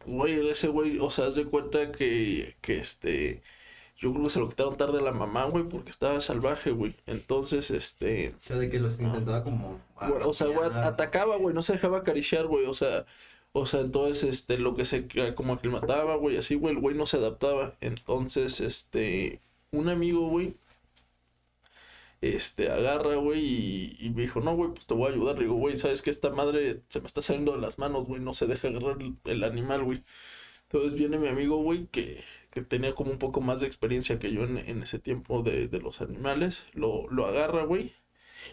güey, ese güey, o sea, haz de cuenta que, que este, yo creo que se lo quitaron tarde a la mamá, güey, porque estaba salvaje, güey. Entonces, este, O sea, de que los intentaba como. güey, o sea, güey, atacaba, güey, no se dejaba acariciar, güey, o sea, o sea, entonces, este, lo que se, como que mataba, güey, así, güey, el güey no se adaptaba. Entonces, este, un amigo, güey, este, agarra, güey, y, y me dijo, no, güey, pues te voy a ayudar. Le digo, güey, ¿sabes qué? Esta madre se me está saliendo de las manos, güey, no se deja agarrar el, el animal, güey. Entonces viene mi amigo, güey, que, que tenía como un poco más de experiencia que yo en, en ese tiempo de, de los animales. Lo, lo agarra, güey,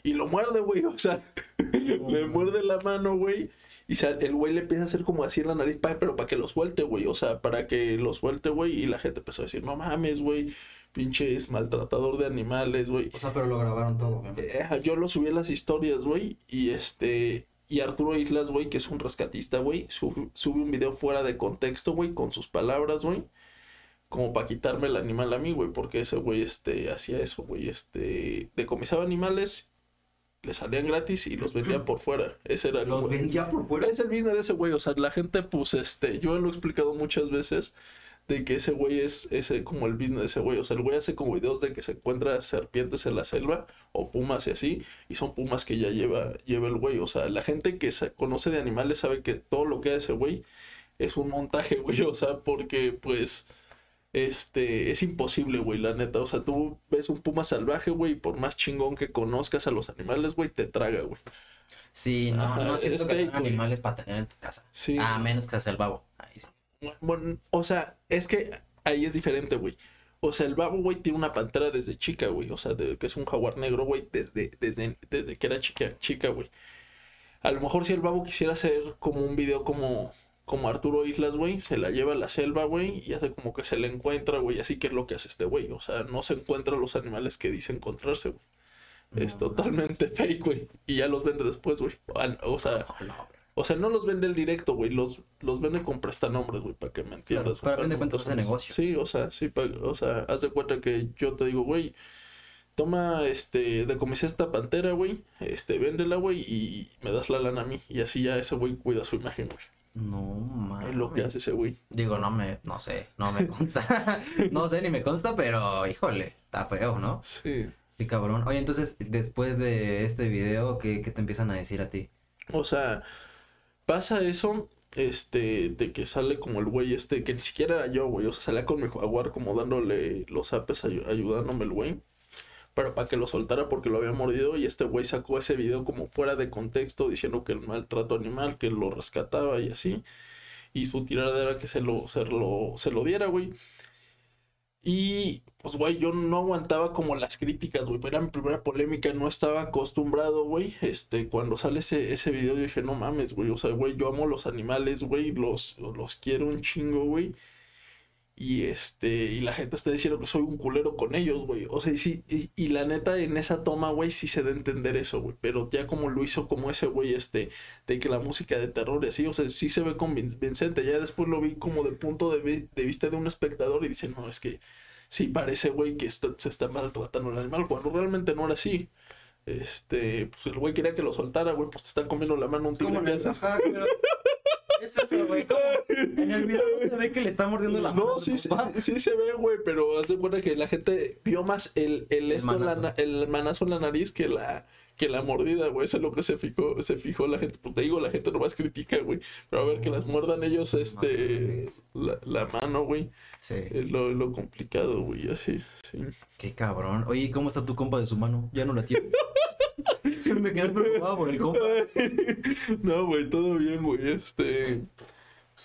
y lo muerde, güey, o sea, me muerde la mano, güey. Y el güey le empieza a hacer como así en la nariz, pero para que lo suelte, güey. O sea, para que lo suelte, güey. Y la gente empezó a decir, no mames, güey. Pinches maltratador de animales, güey. O sea, pero lo grabaron todo. Eh, yo lo subí a las historias, güey. Y este. Y Arturo Islas, güey, que es un rescatista, güey, sub- sube un video fuera de contexto, güey, con sus palabras, güey. Como para quitarme el animal a mí, güey, porque ese güey, este, hacía eso, güey, este, decomisaba animales, le salían gratis y los vendía por fuera. Ese era Los vendía por fuera. es el business de ese güey, o sea, la gente, pues, este, yo lo he explicado muchas veces de que ese güey es ese como el business de ese güey, o sea, el güey hace como videos de que se encuentra serpientes en la selva o pumas y así, y son pumas que ya lleva, lleva el güey, o sea, la gente que se conoce de animales sabe que todo lo que hace ese güey es un montaje, güey, o sea, porque, pues, este, es imposible, güey, la neta, o sea, tú ves un puma salvaje, güey, y por más chingón que conozcas a los animales, güey, te traga, güey. Sí, no, Ajá, no siento es que que, sean güey. animales para tener en tu casa. Sí. A menos que seas el babo. Ahí sí. Bueno, o sea, es que ahí es diferente, güey. O sea, el babo, güey, tiene una pantera desde chica, güey. O sea, de- que es un jaguar negro, güey, desde, desde, desde que era chica, chica, güey. A lo mejor si el babo quisiera hacer como un video como, como Arturo Islas, güey, se la lleva a la selva, güey, y hace como que se le encuentra, güey. Así que es lo que hace este güey. O sea, no se encuentra los animales que dice encontrarse, güey. Es No, totalmente fake, güey. Y ya los vende después, güey. O sea, no, o sea, no los vende el directo, güey. Los, los vende con prestanombres, güey, para que me entiendas. para de no cuentas un- negocio. Sí, o sea, sí, pa- o sea, haz de cuenta que yo te digo, güey, toma, este, decomisé esta pantera, güey, este, véndela, güey, y me das la lana a mí. Y así ya ese güey cuida su imagen, güey. No, mames. Es lo que hace ese güey. Digo, no me, no sé, no me consta. no sé ni me consta, pero híjole, está feo, ¿no? Sí. Sí, cabrón. Oye, entonces, después de este video, ¿qué, qué te empiezan a decir a ti? O sea, pasa eso, este, de que sale como el güey este, que ni siquiera era yo, güey. O sea, salía con mi jaguar como dándole los apes, ayu- ayudándome el güey. Pero para que lo soltara porque lo había mordido y este güey sacó ese video como fuera de contexto diciendo que el maltrato animal, que lo rescataba y así. Y su tirada era que se lo, se lo, se lo diera, güey. Y pues, güey, yo no aguantaba como las críticas, güey. Era mi primera polémica, no estaba acostumbrado, güey. Este, cuando sale ese, ese video, yo dije, no mames, güey. O sea, güey, yo amo los animales, güey. Los, los quiero un chingo, güey. Y este, y la gente está diciendo que soy un culero con ellos, güey. O sea, y sí, y, y la neta, en esa toma, güey, sí se da a entender eso, güey. Pero ya como lo hizo como ese güey, este, de que la música de terror y así, o sea, sí se ve convincente. Ya después lo vi como de punto de, de vista de un espectador y dice, no, es que sí parece, güey, que esto- se está maltratando al animal, cuando realmente no era así. Este, pues el güey quería que lo soltara, güey, pues te están comiendo la mano un tigre. Es eso, güey. ¿cómo? En el video no se ve que le está mordiendo la mano. No, sí, sí, papá. sí, sí se ve, güey, pero haz de cuenta que la gente vio más el, el, esto en la manazo. el manazo en la nariz que la, que la mordida, güey. Eso es lo que se fijó, se fijó la gente. Pues te digo, la gente nomás critica, güey. Pero a ver que las muerdan ellos, este, la, la mano, güey. Sí. Es lo, lo complicado, güey, así, sí. Qué cabrón. Oye, ¿y ¿cómo está tu compa de su mano? Ya no la tiene. Me quedé preocupado por el compa. No, güey, todo bien, güey. Este.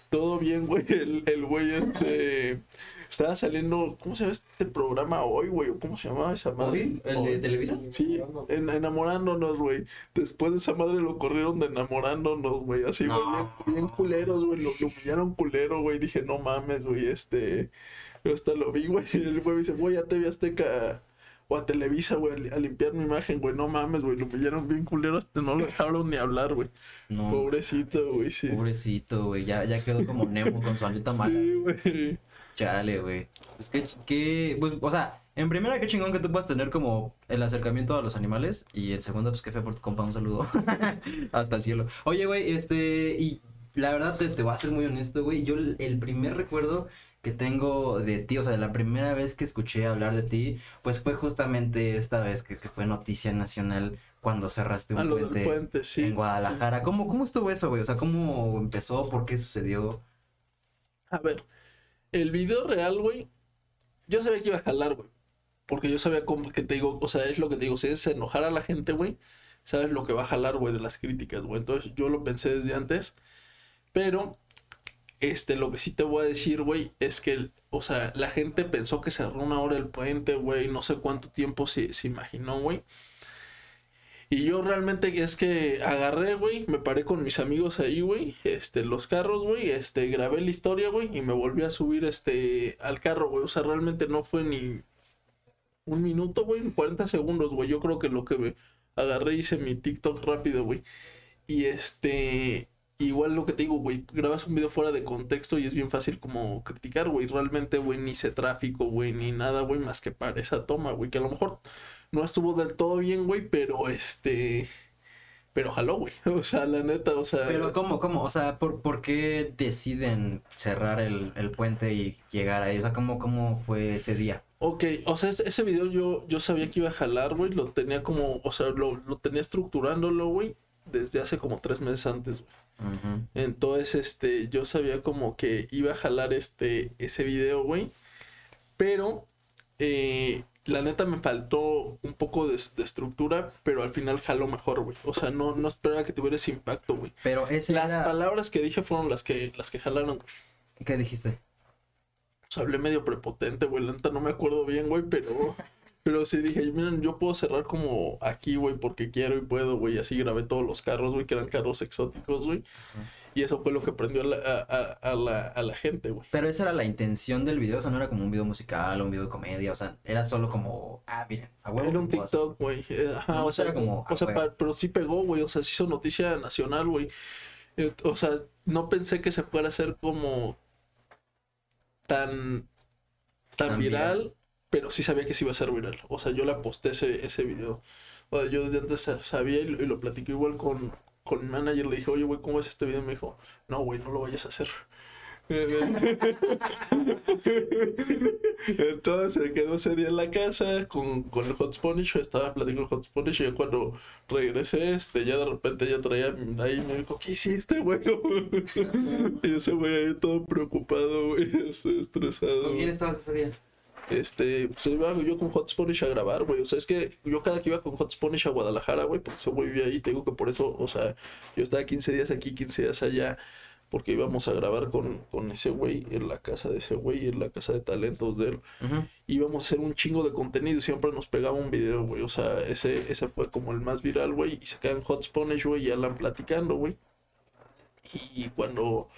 Todo bien, güey. El, el güey, este. Estaba saliendo. ¿Cómo se llama este programa hoy, güey? ¿O ¿Cómo se llamaba esa madre? ¿Hoy? ¿El de Televisa? Sí, en, enamorándonos, güey. Después de esa madre lo corrieron de enamorándonos, güey. Así, güey, No. bien, bien culeros, güey. Lo, lo humillaron culero, güey. Dije, no mames, güey, este. Yo hasta lo vi, güey. Y el güey me dice, voy a TV Azteca o a Televisa, güey, a limpiar mi imagen, güey. No mames, güey. Lo humillaron bien culero. Hasta no lo dejaron ni hablar, güey. No. Pobrecito, güey, sí. Pobrecito, güey. Ya, ya quedó como Nemo con su aleta mala. Sí, güey. Chale, güey. Pues que, que, pues, o sea, en primera, qué chingón que tú puedas tener como el acercamiento a los animales. Y en segunda, pues qué feo por tu compa, un saludo. Hasta el cielo. Oye, güey, este, y la verdad te, te voy a ser muy honesto, güey. Yo el, el primer recuerdo que tengo de ti, o sea, la primera vez que escuché hablar de ti, pues fue justamente esta vez que, que fue noticia nacional cuando cerraste un A lo del puente, puente, sí. en Guadalajara. ¿Cómo, ¿Cómo estuvo eso, güey? O sea, ¿cómo empezó? ¿Por qué sucedió? A ver, el video real, güey, yo sabía que iba a jalar, güey. Porque yo sabía cómo que te digo, o sea, es lo que te digo, si es enojar a la gente, güey, sabes lo que va a jalar, güey, de las críticas, güey. Entonces yo lo pensé desde antes, pero, este, lo que sí te voy a decir, güey, es que, o sea, la gente pensó que cerró una hora el puente, güey, no sé cuánto tiempo se, se imaginó, güey. Y yo realmente es que agarré, güey, me paré con mis amigos ahí, güey, este, los carros, güey, este, grabé la historia, güey, y me volví a subir, este, al carro, güey. O sea, realmente no fue ni un minuto, güey, 40 segundos, güey. Yo creo que lo que me agarré hice mi TikTok rápido, güey. Y este, igual lo que te digo, güey, grabas un video fuera de contexto y es bien fácil como criticar, güey. Realmente, güey, ni sé tráfico, güey, ni nada, güey, más que para esa toma, güey, que a lo mejor no estuvo del todo bien, güey, pero este... Pero jaló, güey. O sea, la neta, o sea... Pero ¿cómo, cómo? O sea, ¿por, por qué deciden cerrar el, el puente y llegar ahí? O sea, ¿cómo, cómo fue ese día? Ok, o sea, ese, ese video yo, yo sabía que iba a jalar, güey. Lo tenía como, o sea, lo, lo tenía estructurándolo, güey, desde hace como tres meses antes, güey. Entonces, este, yo sabía como que iba a jalar este, ese video, güey. Pero, eh, la neta me faltó un poco de, de estructura, pero al final jaló mejor, güey. O sea, no, no esperaba que tuviera ese impacto, güey. Pero ese Las era- palabras que dije fueron las que, las que jalaron, güey. ¿Qué dijiste? Pues hablé medio prepotente, güey. La neta no me acuerdo bien, güey, pero. Pero sí dije, miren, yo puedo cerrar como aquí, güey, porque quiero y puedo, güey. Así grabé todos los carros, güey, que eran carros exóticos, güey. Y eso fue lo que prendió a la, a, a- la, a la gente, güey. Pero esa era la intención del video, o sea, no era como un video musical o un video de comedia, o sea, era solo como, ah, miren, a huevo. Era un. TikTok, güey. Eh, Ajá, No, o sea, era como, o sea, pero sí pegó, güey. O sea, se hizo noticia nacional, güey. Eh, O sea, no pensé que se fuera a hacer como tan, tan, Tan viral, viral. Pero sí sabía que sí iba a ser viral. O sea, yo le aposté ese, ese video. O sea, yo desde antes sa- sabía y lo, y lo platiqué igual con, con mi manager. Le dije, oye, güey, ¿cómo es este video? Me dijo, no, güey, no lo vayas a hacer. Entonces se quedó ese día en la casa con, con el Hot Spanish. Estaba platicando con Hot Spanish y cuando regresé, este, ya de repente ya traía ahí me dijo, ¿qué hiciste, güey? y ese güey ahí todo preocupado, güey, este, estresado. ¿Con quién estabas ese día? Este, pues iba yo con Hot Spanish a grabar, güey. O sea, es que yo cada que iba con Hot Spanish a Guadalajara, güey, porque ese güey vivía ahí, te digo que por eso, o sea, yo estaba 15 días aquí, 15 días allá, porque íbamos a grabar con, con ese güey en la casa de ese güey, en la casa de talentos de él. Ujú. Íbamos a hacer un chingo de contenido y siempre nos pegaba un video, güey. O sea, ese, ese fue como el más viral, güey. Y se quedan Hot Spanish, güey, y Alan platicando, güey. Y cuando,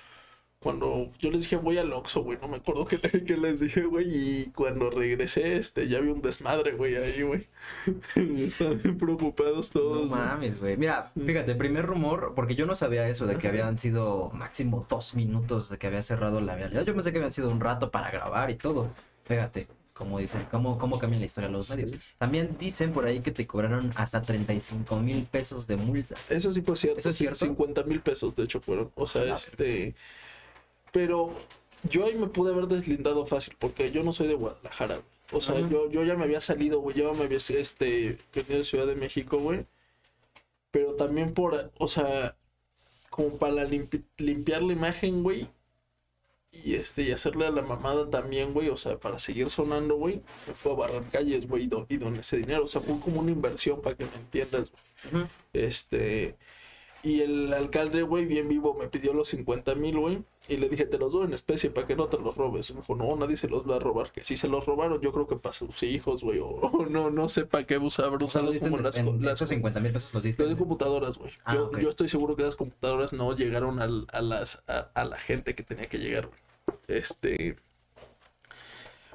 cuando yo les dije, voy al Oxxo, güey, no me acuerdo qué, le- qué les dije, güey. Y cuando regresé, este, ya vi un desmadre, güey, ahí, güey. Estaban preocupados todos. No mames, güey. Mira, fíjate, primer rumor, porque yo no sabía eso de que habían sido máximo dos minutos de que había cerrado la vialidad. Yo pensé que habían sido un rato para grabar y todo. Fíjate, como dicen, cómo, cómo cambia la historia de los medios. También dicen por ahí que te cobraron hasta 35 mil pesos de multa. Eso sí fue cierto. ¿Eso es cierto? 50 mil pesos, de hecho, fueron. O sea, Ah, este. Pero yo ahí me pude haber deslindado fácil, porque yo no soy de Guadalajara, güey. O sea, Ajá. yo, yo ya me había salido, güey. Yo me había este, venido de Ciudad de México, güey. Pero también por, o sea, como para limpi- limpiar la imagen, güey. Y este, y hacerle a la mamada también, güey. O sea, para seguir sonando, güey. Me fue a barrar calles, güey. Y, do- y doné ese dinero. O sea, fue como una inversión para que me entiendas, Ujú. este. Y el alcalde, güey, bien vivo, me pidió los 50 mil, güey. Y le dije, te los doy en especie para que no te los robes. Y me dijo, no, nadie se los va a robar. Que si se los robaron, yo creo que para sus hijos, güey. O, o no, no sé para qué usar, O sea, usado como en, las, en las, esos 50 mil pesos los diste. las de computadoras, güey. Ah, yo, estoy seguro que las computadoras no llegaron al- a, las, a, a la gente que tenía que llegar, güey. Este.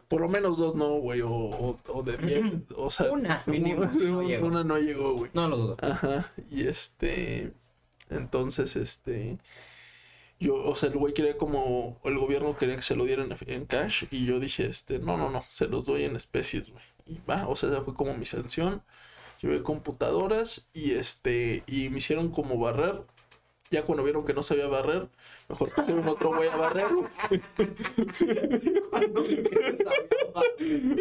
Por lo menos dos no, güey. O, o, o de bien. O sea, Una, mínimo, no llegó. Una no llegó, güey. No lo dudo. Ajá, y este, entonces, este, yo, o sea, el güey quería como, el gobierno quería que se lo dieran en- cash, y yo dije, este, no, no, no, se los doy en especies, güey. Y va, o sea, esa fue como mi sanción. Llevé computadoras y este, y me hicieron como barrer. Ya cuando vieron que no sabía barrer, mejor pusieron otro güey a barrer, güey.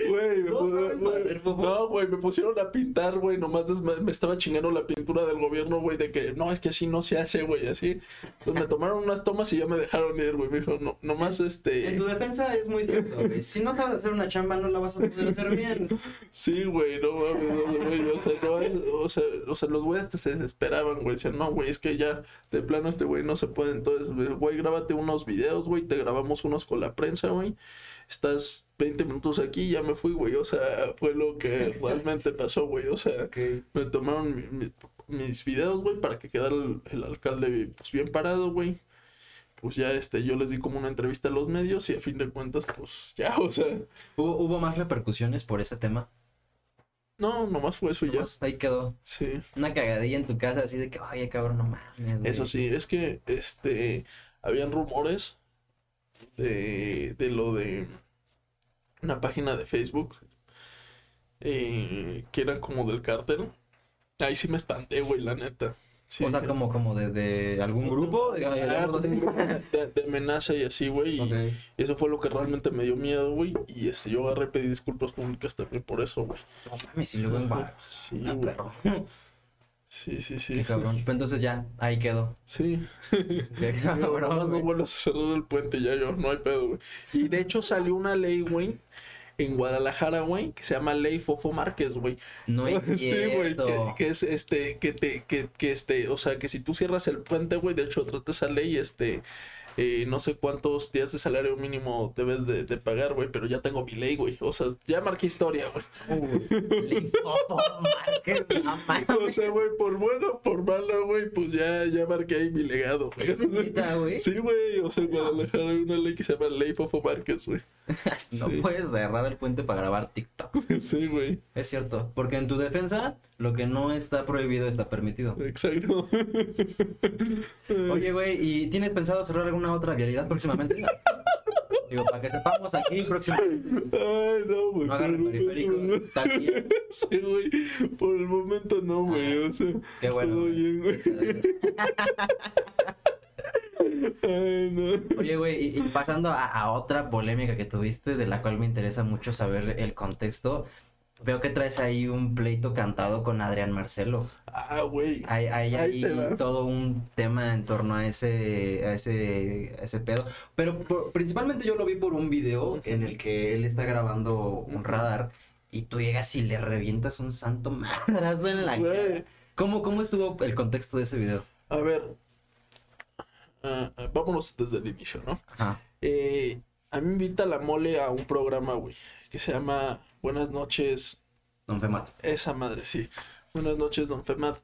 Güey, me No pu- sabes güey, barrer, fofo. No, güey, me pusieron a pintar, güey. Nomás des- me me estaba chingando la pintura del gobierno, güey, de que no, es que así no se hace, güey, así. Pues me tomaron unas tomas y ya me dejaron ir, güey. Me dijo, no, nomás En este. tu defensa es muy cierto, güey. Si no sabes hacer una chamba, no la vas a poder hacer bien. Sí, güey, no mames, no, güey. O sea, no, o sea, o sea, los güeyes se desesperaban, güey. Decían, no, güey, es que ya de plano este güey no se puede. Entonces, güey, grábate unos videos, güey. Te grabamos unos con la prensa, güey. estás 20 minutos aquí, ya me fui, güey. O sea, fue lo que realmente pasó, güey. O sea, me tomaron mi- mi- mis videos, güey, para que quedara el, el alcalde, pues, bien parado, güey. Pues ya, este, yo les di como una entrevista a los medios y a fin de cuentas, pues, ya, o sea, ¿Hubo, hubo más repercusiones por ese tema? no, nomás fue eso y ya. Ahí quedó. Sí. Una cagadilla en tu casa así de que, oye, cabrón, no mames, güey". Eso sí, es que este habían rumores de, de lo de una página de Facebook eh, que era como del cártel. Ahí sí me espanté, güey, la neta. Sí, o sea, como, como de, de algún grupo, grupo de, de amenaza y así, güey. y eso fue lo que realmente me dio miedo, güey. Y este, yo agarré pedí disculpas públicas también por eso, güey. No mames, y luego en. Sí, Ah, güey. Sí, sí, sí. Qué cabrón. Pero entonces ya, ahí quedó. Sí. Qué No, cabrón, no güey. vuelvas a cerrar el puente ya yo, no hay pedo, güey. Y de hecho salió una ley, güey, en Guadalajara, güey, que se llama Ley Fofo Márquez, güey. No es Sí, güey, cierto. que, que es este, que te, que, que este, o sea, que si tú cierras el puente, güey, de hecho trata esa ley, este, eh, no sé cuántos días de salario mínimo debes de, de pagar, güey, pero ya tengo mi ley, güey. O sea, ya marqué historia, güey. Limpopo Márquez, no mames. O sea, güey, por bueno, por malo, güey, pues ya, ya marqué ahí mi legado, güey. Sí, güey, o sea, en Guadalajara hay una ley que se llama Ley Fofo Márquez, güey. No Sí. puedes cerrar el puente para grabar TikTok. Sí, güey, Es cierto. Porque en tu defensa, lo que no está prohibido está permitido. exacto. Oye, güey, ¿y tienes pensado cerrar alguna otra vialidad próximamente? Digo, para que sepamos aquí próximamente. Ay, no, güey. No agarren por el periférico, está. Sí, güey, por el momento no, güey, o sea. Qué bueno. Todo güey. bien, güey. Gracias a Dios. Ay, no. Oye, güey, y, y pasando a, a otra polémica que tuviste, de la cual me interesa mucho saber el contexto. Veo que traes ahí un pleito cantado con Adrián Marcelo. Ah, güey. Hay, hay Ahí todo un tema en torno a ese, a ese, a ese pedo. Pero por- principalmente yo lo vi por un video en el que él está grabando un radar y tú llegas y le revientas un santo madrazo en la cara. ¿Cómo, ¿Cómo estuvo el contexto de ese video? A ver. ah, ah, vámonos desde el inicio, ¿no? Ajá. Eh, a mí me invita la mole a un programa, güey, que se llama Buenas noches, Don Femat. esa madre, sí. Buenas noches, don Femad.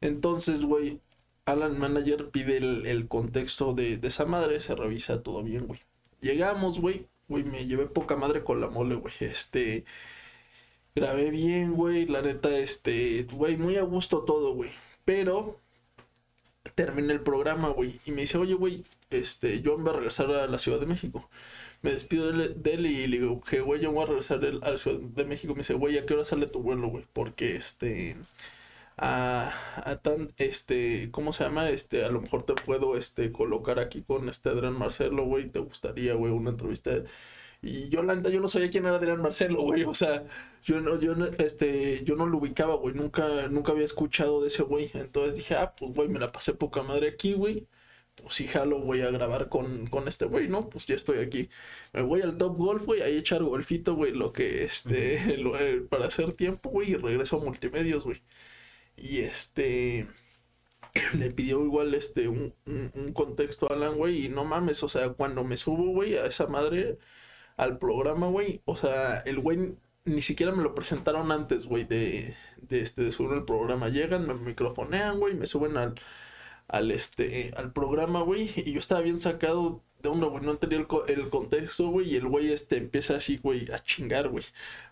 Entonces, güey, Alan Manager pide el, el contexto de, de esa madre, se revisa todo bien, güey. Llegamos, güey, güey, me llevé poca madre con la mole, güey. Este, grabé bien, güey, la neta, este, güey, muy a gusto todo, güey. Pero terminé el programa, güey, y me dice, oye, güey, este, yo me voy a regresar a la Ciudad de México. Me despido de él, y le digo, que güey, yo voy a regresar el- a la Ciudad de México. Me dice, güey, ¿a qué hora sale tu vuelo, güey? Porque, este, a, a tan, este, ¿cómo se llama? Este, a lo mejor te puedo, este, colocar aquí con este Adrián Marcelo, güey, ¿te gustaría, güey, una entrevista? Y yo, la yo no sabía quién era Adrián Marcelo, güey, o sea, yo no, yo no, este, yo no lo ubicaba, güey, nunca, nunca había escuchado de ese güey. Entonces dije, ah, pues, güey, me la pasé poca madre aquí, güey pues sí, jalo, voy a grabar con, con este güey, ¿no? Pues ya estoy aquí. Me voy al Top Golf, güey, ahí echar golfito, güey, lo que, este, lo, eh, para hacer tiempo, güey, y regreso a Multimedios, güey. Y este, le pidió igual, este, un, un, un contexto a Alan, güey, y no mames, o sea, cuando me subo, güey, a esa madre, al programa, güey, o sea, el güey ni siquiera me lo presentaron antes, güey, de, de, este, de subir el programa. Llegan, me microfonean, güey, me suben al al este al programa, güey, y yo estaba bien sacado de onda, güey, no entendía el, co- el contexto, güey, y el güey este empieza así, güey, a chingar, güey.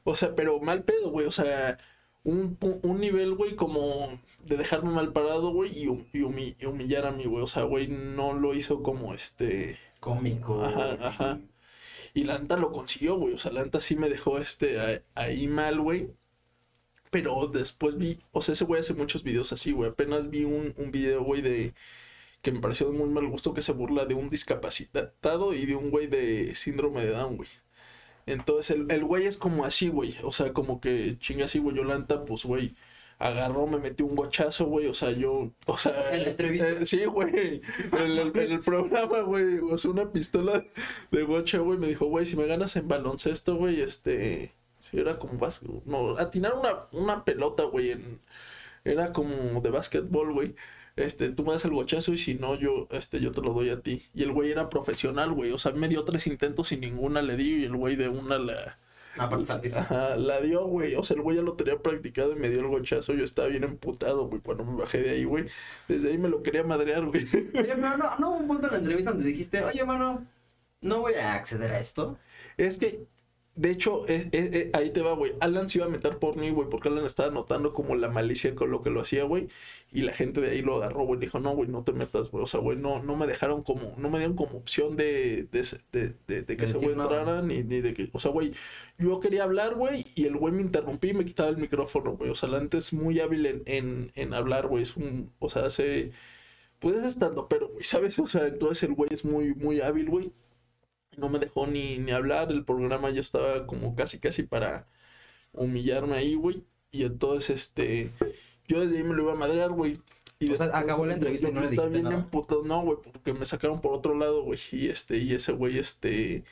O sea, pero mal pedo, güey, o sea, un, un nivel, güey, como de dejarme mal parado, güey, y, hum- y humi- y humillar a mí, güey, o sea, güey, no lo hizo como este... Cómico. Ajá, ajá. Y la neta lo consiguió, güey. O sea, la neta sí me dejó este ahí mal, güey. Pero después vi, o sea, ese güey hace muchos videos así, güey. Apenas vi un, un video, güey, de que me pareció de muy mal gusto que se burla de un discapacitado y de un güey de síndrome de Down, güey. Entonces el, el güey es como así, güey. O sea, como que chinga así, güey. Yo la neta, pues, güey, agarró, me metió un gochazo, güey. O sea, yo, o sea. En la entrevista. eh, sí, güey. En el, el programa, güey. O sea, una pistola de gocha, güey. Me dijo, güey, si me ganas en baloncesto, güey, este. Sí, era como vas. No, atinar una, una pelota, güey. En, era como de básquetbol, güey. este, tú me das el gochazo y si no, yo, este, yo te lo doy a ti. Y el güey era profesional, güey. O sea, me dio tres intentos y ninguna le di y el güey de una la, saltizo. ajá, la dio, güey. O sea, el güey ya lo tenía practicado y me dio el gochazo. Yo estaba bien emputado, güey, cuando me bajé de ahí, güey. Desde ahí me lo quería madrear, güey. Oye, no, no hubo un punto en la entrevista donde dijiste, oye, mano, no voy a acceder a esto. Es que, de hecho, eh, eh, eh, ahí te va, güey. Alan se iba a meter por mí, güey, porque Alan estaba notando como la malicia con lo que lo hacía, güey. Y la gente de ahí lo agarró, güey. Dijo, no, güey, no te metas, güey. O sea, güey, no, no me dejaron como, no me dieron como opción de, de, de, de- de que ese güey entrara, ni, ni de que, o sea, güey, yo quería hablar, güey, y el güey me interrumpía y me quitaba el micrófono, güey. O sea, Alan es muy hábil en, en, en hablar, güey. Es un, o sea, hace, pues es estando, pero, güey, ¿sabes? O sea, entonces el güey es muy, muy hábil, güey no me dejó ni, ni hablar, el programa ya estaba como casi casi para humillarme ahí, güey. Y entonces, este, yo desde ahí me lo iba a madrear, güey. Y O sea, acabó la entrevista y no le dijiste bien nada. emputado, no, güey, porque me sacaron por otro lado, güey. Y este, y ese güey, este,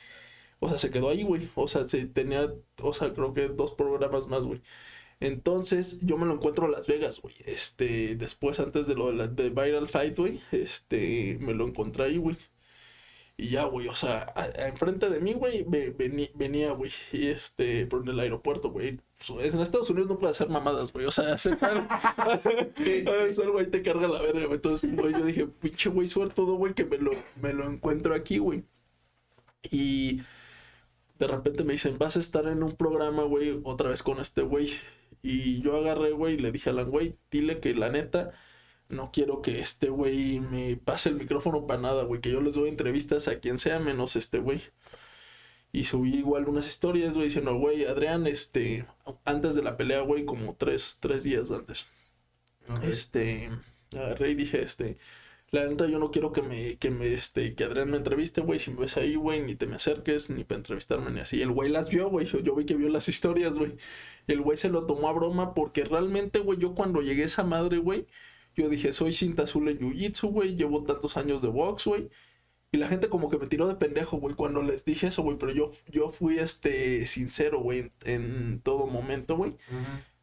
o sea, se quedó ahí, güey. O sea, se tenía, o sea, creo que dos programas más, güey. Entonces, yo me lo encuentro a Las Vegas, güey. Este, después, antes de lo de, la, de Viral Fight, güey, este, me lo encontré ahí, güey. Y ya, güey, o sea, a- a- enfrente de mí, güey, ve- veni- venía, güey, y este, por el aeropuerto, güey. Pues, En Estados Unidos no puede hacer mamadas, güey, o sea, haces algo, ahí te carga la verga, güey. Entonces, güey, yo dije, pinche güey, suertudo, güey, que me lo, me lo encuentro aquí, güey. Y de repente me dicen, vas a estar en un programa, güey, otra vez con este güey. Y yo agarré, güey, y le dije a Alan, güey, dile que la neta, no quiero que este güey me pase el micrófono para nada, güey, que yo les doy entrevistas a quien sea menos este güey. Y subí igual unas historias, güey, diciendo, güey, Adrián, este, antes de la pelea, güey, como tres, tres días antes. Este, agarré y dije, este, la neta yo no quiero que me, que me, este, que Adrián me entreviste, güey, si me ves ahí, güey, ni te me acerques, ni para entrevistarme, ni así. El güey las vio, güey, yo, yo vi que vio las historias, güey. El güey se lo tomó a broma porque realmente, güey, yo cuando llegué a esa madre, güey, yo dije, soy cinta azul en Jiu-Jitsu, güey, llevo tantos años de box, güey. Y la gente como que me tiró de pendejo, güey, cuando les dije eso, güey, pero yo, yo fui, este, sincero, güey, en, en todo momento, güey.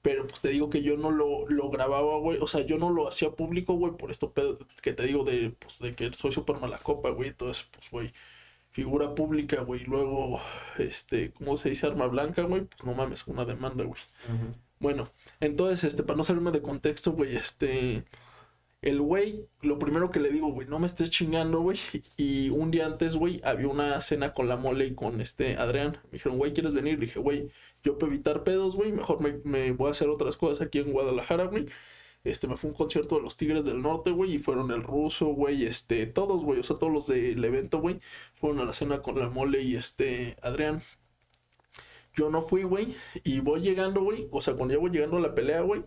Pero pues te digo que yo no lo, lo grababa, güey. O sea, yo no lo hacía público, güey, por esto que te digo de, pues, de que soy súper mala copa, güey. Entonces, pues, güey, figura pública, güey. Luego, este, ¿cómo se dice? Arma blanca, güey. Pues no mames, una demanda, güey. Bueno, entonces, este, para no salirme de contexto, güey, este, el güey, lo primero que le digo, güey, no me estés chingando, güey. Y un día antes, güey, había una cena con la mole y con este Adrián. Me dijeron, güey, ¿quieres venir? Le dije, güey, yo para evitar pedos, güey, mejor me, me voy a hacer otras cosas aquí en Guadalajara, güey. Este, me fue un concierto de los Tigres del Norte, güey, y fueron el ruso, güey, este, todos, güey, o sea, todos los del evento, güey, fueron a la cena con la mole y este, Adrián. Yo no fui, güey, y voy llegando, güey, o sea, cuando ya voy llegando a la pelea, güey,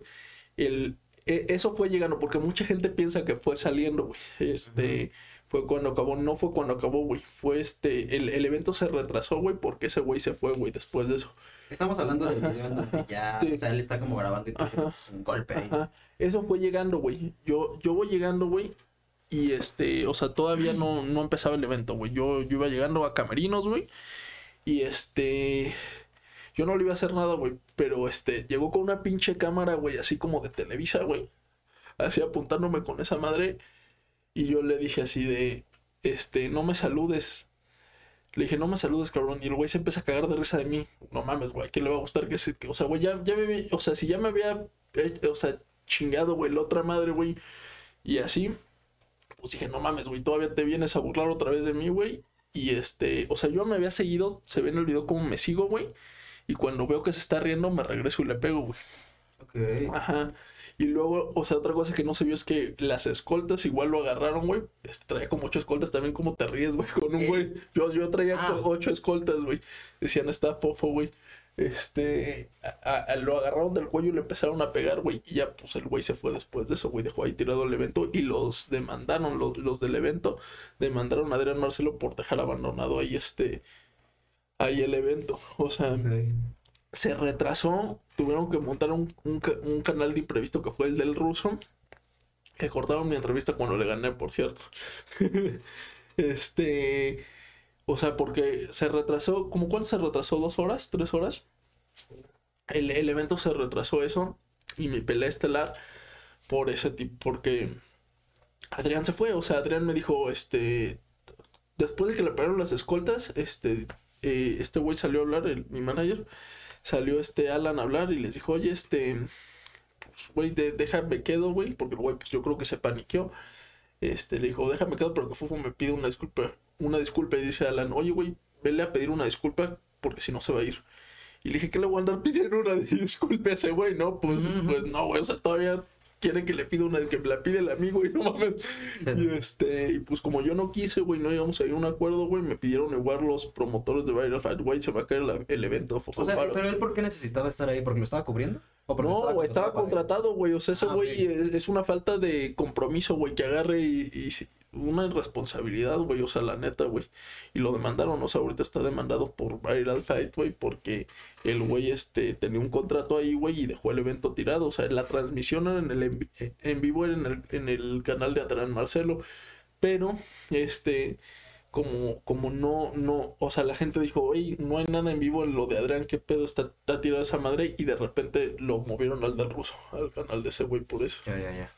el, e- eso fue llegando, porque mucha gente piensa que fue saliendo, güey, este, fue cuando acabó, no fue cuando acabó, güey, fue este, el, el evento se retrasó, güey, porque ese güey se fue, güey, después de eso. Estamos hablando del video en donde ya, sí. o sea, él está como grabando y un golpe ahí. Ajá. Eso fue llegando, güey. Yo, yo voy llegando, güey. Y este, o sea, todavía no, no empezaba el evento, güey. Yo, yo iba llegando a camerinos, güey. Y este, yo no le iba a hacer nada, güey. Pero este, llegó con una pinche cámara, güey, así como de Televisa, güey. Así apuntándome con esa madre. Y yo le dije así de, este, no me saludes. Le dije, no me saludes, cabrón. Y el güey se empieza a cagar de risa de mí. No mames, güey, ¿a quién le va a gustar que se... o sea, güey, ya, ya me... O sea, si ya me había... o sea, chingado, güey, la otra madre, güey. Y así, pues dije, no mames, güey, todavía te vienes a burlar otra vez de mí, güey. Y este, o sea, yo me había seguido, se ve en el video cómo me sigo, güey. Y cuando veo que se está riendo, me regreso y le pego, güey. Ok. Ajá. Y luego, o sea, otra cosa que no se vio es que las escoltas igual lo agarraron, güey. Este, traía como ocho escoltas también, como te ríes, güey, con un Eh. güey. Yo, yo traía Ah. ocho escoltas, güey. Decían, está fofo, güey. Este, a- a- lo agarraron del cuello y le empezaron a pegar, güey. Y ya, pues el güey se fue después de eso, güey. Dejó ahí tirado el evento y los demandaron, los, los del evento, demandaron a Adrián Marcelo por dejar abandonado ahí este, ahí el evento. O sea, se retrasó, tuvieron que montar un, un ca- un canal de imprevisto que fue el del ruso, que cortaron mi entrevista cuando le gané, por cierto. este, o sea, porque se retrasó, ¿como cuánto se retrasó? ¿Dos horas? ¿Tres horas? El, el evento se retrasó eso y mi pelea estelar por ese tipo, porque Adrián se fue, o sea, Adrián me dijo, este, después de que le pagaron las escoltas, este, eh, este güey salió a hablar, el, mi manager, salió este Alan a hablar y les dijo, oye, este, pues, güey, de- déjame quedo, güey, porque el güey, pues yo creo que se paniqueó. Este, le dijo, déjame quedo, pero que Fufo me pide una disculpa, una disculpa, y dice Alan, oye, güey, vele a pedir una disculpa, porque si no se va a ir. Y le dije, ¿qué le voy a andar pidiendo una disculpa a ese güey? No, pues, pues no, güey, o sea, todavía quiere que le pida una, que me la pide el amigo, y no mames. Y este, y pues como yo no quise, güey, no íbamos a ir a un acuerdo, güey, me pidieron igual los promotores de Viral Fight, güey, se va a caer la- el evento. O sea, pero él, ¿por qué necesitaba estar ahí? ¿Porque lo estaba cubriendo? ¿O porque No, estaba él? contratado, güey. O sea, ese Ah, güey es, es una falta de compromiso, güey, que agarre y, y una irresponsabilidad, güey. O sea, la neta, güey. Y lo demandaron, o sea, ahorita está demandado por Viral Fight, güey, porque el güey este tenía un contrato ahí, güey, y dejó el evento tirado. O sea, la transmisión en el en, vi- en vivo era en el, en el canal de Adrián Marcelo. Pero, este, como, como no, no, o sea, la gente dijo, oye, no hay nada en vivo en lo de Adrián, qué pedo, está, está tirado esa madre, y de repente lo movieron al del ruso, al canal de ese güey por eso. Ya, ya, ya.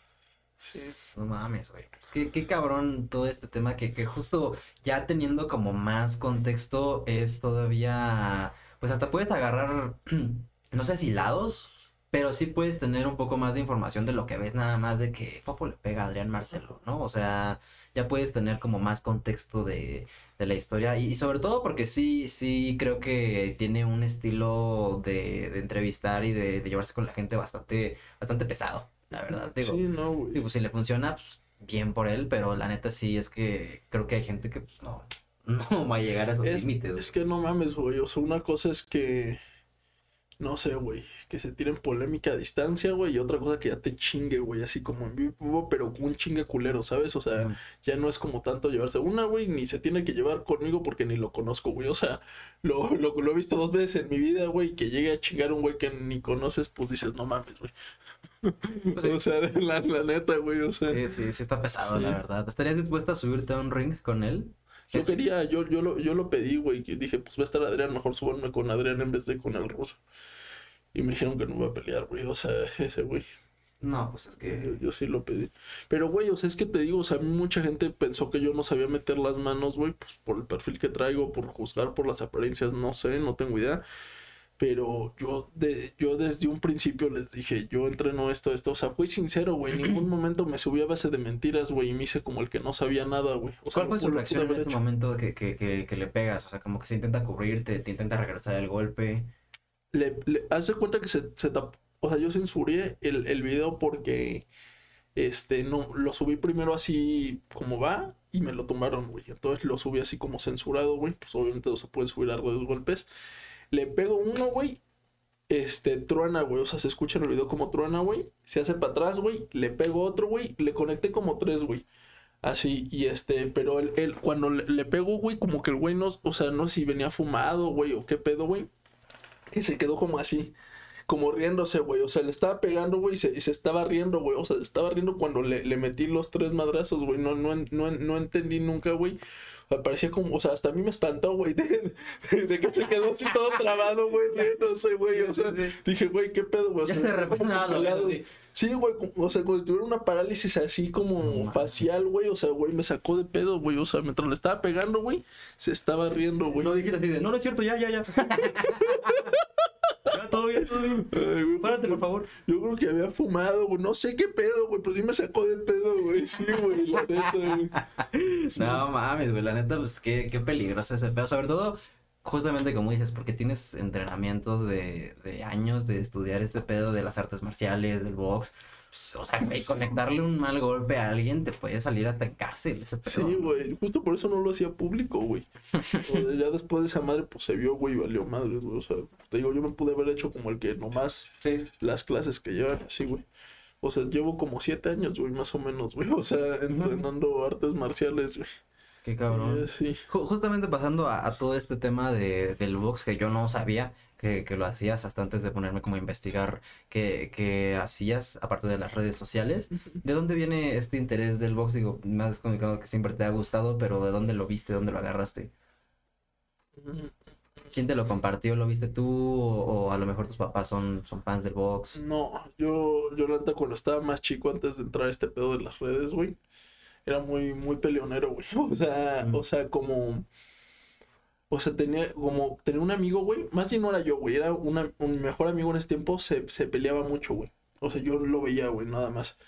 No mames, güey. Es que qué cabrón todo este tema que, que justo ya teniendo como más contexto es todavía, pues hasta puedes agarrar, no sé si lados, pero sí puedes tener un poco más de información de lo que ves nada más de que Fofo le pega a Adrián Marcelo, ¿no? O sea, ya puedes tener como más contexto de, de la historia y, y sobre todo porque sí, sí creo que tiene un estilo de, de entrevistar y de, de llevarse con la gente bastante, bastante pesado, la verdad. Digo, Sí, no, güey. Pues si le funciona, pues bien por él, pero la neta sí es que creo que hay gente que pues no, no va a llegar a esos Es, límites. es que no mames, güey. O sea, una cosa es que. No sé, güey. Que se tiren polémica a distancia, güey. Y otra cosa que ya te chingue, güey. Así como en vivo, pero un chingue culero, ¿sabes? O sea, ya no es como tanto llevarse una, güey. Ni se tiene que llevar conmigo porque ni lo conozco, güey. O sea, lo, lo, lo he visto dos veces en mi vida, güey. Que llegue a chingar un güey que ni conoces, pues dices, no mames, güey. Pues sí. O sea, la, la neta, güey. O sea, Sí, sí, sí está pesado, Sí. la verdad. ¿Estarías dispuesta a subirte a un ring con él? Yo quería, yo, yo, lo, yo lo pedí, güey. Dije, pues va a estar Adrián. Mejor súbanme con Adrián en vez de con el ruso. Y me dijeron que no iba a pelear, güey. O sea, ese güey. No, pues es que... Yo, yo sí lo pedí. Pero, güey, o sea, es que te digo, o sea, mucha gente pensó que yo no sabía meter las manos, güey, pues por el perfil que traigo, por juzgar por las apariencias, no sé, no tengo idea. Pero yo, de, yo desde un principio les dije, yo entreno esto, esto. O sea, fui sincero, güey. En ningún momento me subí a base de mentiras, güey, y me hice como el que no sabía nada, güey. O sea, ¿Cuál fue su reacción en este hecho. momento que, que, que, que le pegas? O sea, como que se intenta cubrirte, te intenta regresar el golpe. le, le haz de cuenta que se, se tap- o sea, yo censuré el, el video porque este no lo subí primero así como va y me lo tomaron, güey. Entonces lo subí así como censurado, güey. Pues obviamente no se puede subir algo de dos golpes. Le pego uno, güey. Este, truena, güey. O sea, se escucha en el video como truena, güey. Se hace para atrás, güey. Le pego otro, güey. Le conecté como tres, güey. Así, y este, pero él, cuando le, le pego, güey, como que el güey no, o sea, no sé si venía fumado, güey, o qué pedo, güey que se quedó como así, como riéndose, güey. O sea, le estaba pegando, güey, y se, y se estaba riendo, güey. O sea, se estaba riendo cuando le, le metí los tres madrazos, güey. No, no, no, no entendí nunca, güey. Parecía como, o sea, hasta a mí me espantó, güey, de, que se quedó así todo trabado, güey, riéndose, güey. O sea, dije, güey, ¿qué pedo, güey? O sea, de repente nada. Sí, güey, o sea, si tuviera una parálisis así como facial, güey. O sea, güey, me sacó de pedo, güey. O sea, mientras le estaba pegando, güey, se estaba riendo, güey. No dijiste así de, no, no es cierto, ya, ya, ya. ya, todo bien, todo bien. Ay, güey, Párate, por favor. Yo creo que había fumado, güey. No sé qué pedo, güey. Pero sí me sacó de pedo, güey. Sí, güey. La neta, güey. No mames, güey, la neta, pues qué, qué peligroso ese pedo. Sobre todo, justamente como dices, porque tienes entrenamientos de, de años de estudiar este pedo de las artes marciales, del box. Pues, o sea, güey, conectarle un mal golpe a alguien te puede salir hasta en cárcel ese pedo. Sí, güey. Justo por eso no lo hacía público, güey. Ya después de esa madre, pues se vio, güey, y valió madre, güey. O sea, te digo, yo me pude haber hecho como el que nomás Sí. las clases que llevan así, güey. O sea, llevo como siete años, güey, más o menos, güey. O sea, entrenando artes marciales, güey. Qué cabrón. Eh, Sí. Ju- Justamente pasando a, a todo este tema de, del box que yo no sabía que, que lo hacías hasta antes de ponerme como a investigar que, que hacías aparte de las redes sociales. ¿De dónde viene este interés del box? Digo, me has comunicado que siempre te ha gustado, pero ¿de dónde lo viste? ¿Dónde lo agarraste? ¿Quién te lo compartió? ¿Lo viste tú? ¿O, o a lo mejor tus papás son, son fans del box? No, yo, yo neta cuando estaba más chico antes de entrar a este pedo de las redes, güey. era muy, muy peleonero, güey. O sea, Mm. o sea, como. O sea, tenía como. Tenía un amigo, güey. Más bien no era yo, güey. Era una, un mejor amigo en ese tiempo. Se, se peleaba mucho, güey. O sea, yo lo veía, güey, nada más.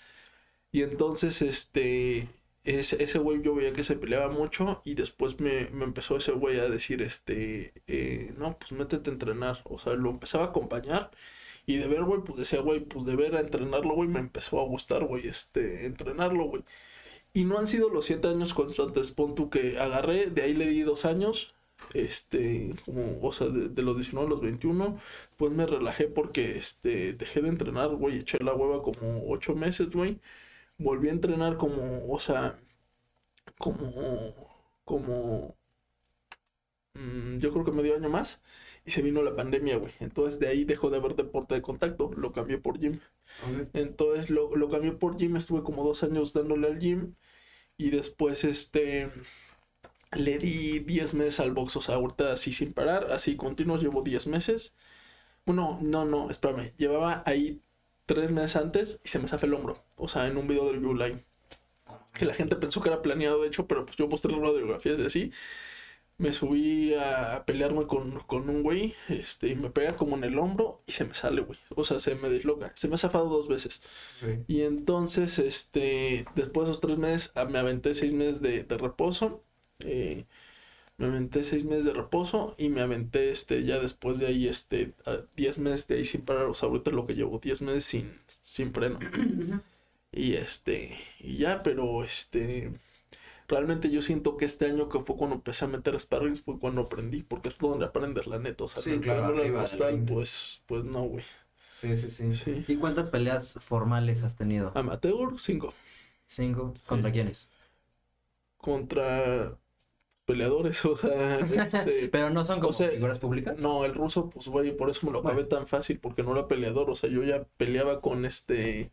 Y entonces, este. Ese, ese güey yo veía que se peleaba mucho. Y después me, me empezó ese güey a decir, este. eh, no, pues métete a entrenar. O sea, lo empezaba a acompañar. Y de ver, güey, pues decía, güey, pues de ver a entrenarlo, güey, me empezó a gustar, güey, este, entrenarlo, güey. Y no han sido los siete años constantes, pon tú que agarré, de ahí le di dos años, este, como, o sea, de, de los 19 a los 21, pues me relajé porque, este, dejé de entrenar, güey, eché la hueva como ocho meses, güey. Volví a entrenar como, o sea, como, como, mm, yo creo que medio año más. Y se vino la pandemia, güey. Entonces de ahí dejó de haber deporte de contacto. Lo cambié por gym. Entonces lo, lo cambié por gym. Estuve como dos años dándole al gym. Y después, este. Le di 10 meses al box. O sea, ahorita así sin parar. Así continuo. Llevo 10 meses. Bueno, no, no, espérame. Llevaba ahí 3 meses antes y se me zafó el hombro. O sea, en un video del View Line. Que la gente pensó que era planeado, de hecho, pero pues yo mostré radiografías y así me subí a pelearme con, con un güey, este, y me pega como en el hombro y se me sale, güey. O sea, se me desloca. Se me ha zafado dos veces. Y entonces, este, después de esos tres meses, ah, me aventé seis meses de, de reposo. Eh, me aventé seis meses de reposo y me aventé, este, ya después de ahí, este, a diez meses de ahí sin parar. O sea, ahorita lo que llevo, diez meses sin, sin freno. Y este, y ya, pero este, realmente yo siento que este año que fue cuando empecé a meter sparrings fue cuando aprendí, porque es donde aprendes la neta, o sea, Sí, claro, arriba pues, pues no, güey. Sí, sí, sí, Sí. ¿Y cuántas peleas formales has tenido? Amateur, cinco. ¿Cinco? ¿Contra quiénes? Contra peleadores, o sea, este, Pero no son como O sea, figuras públicas. no, el ruso, pues, güey, por eso me lo acabé Bueno. tan fácil, porque no era peleador, o sea, yo ya peleaba con este,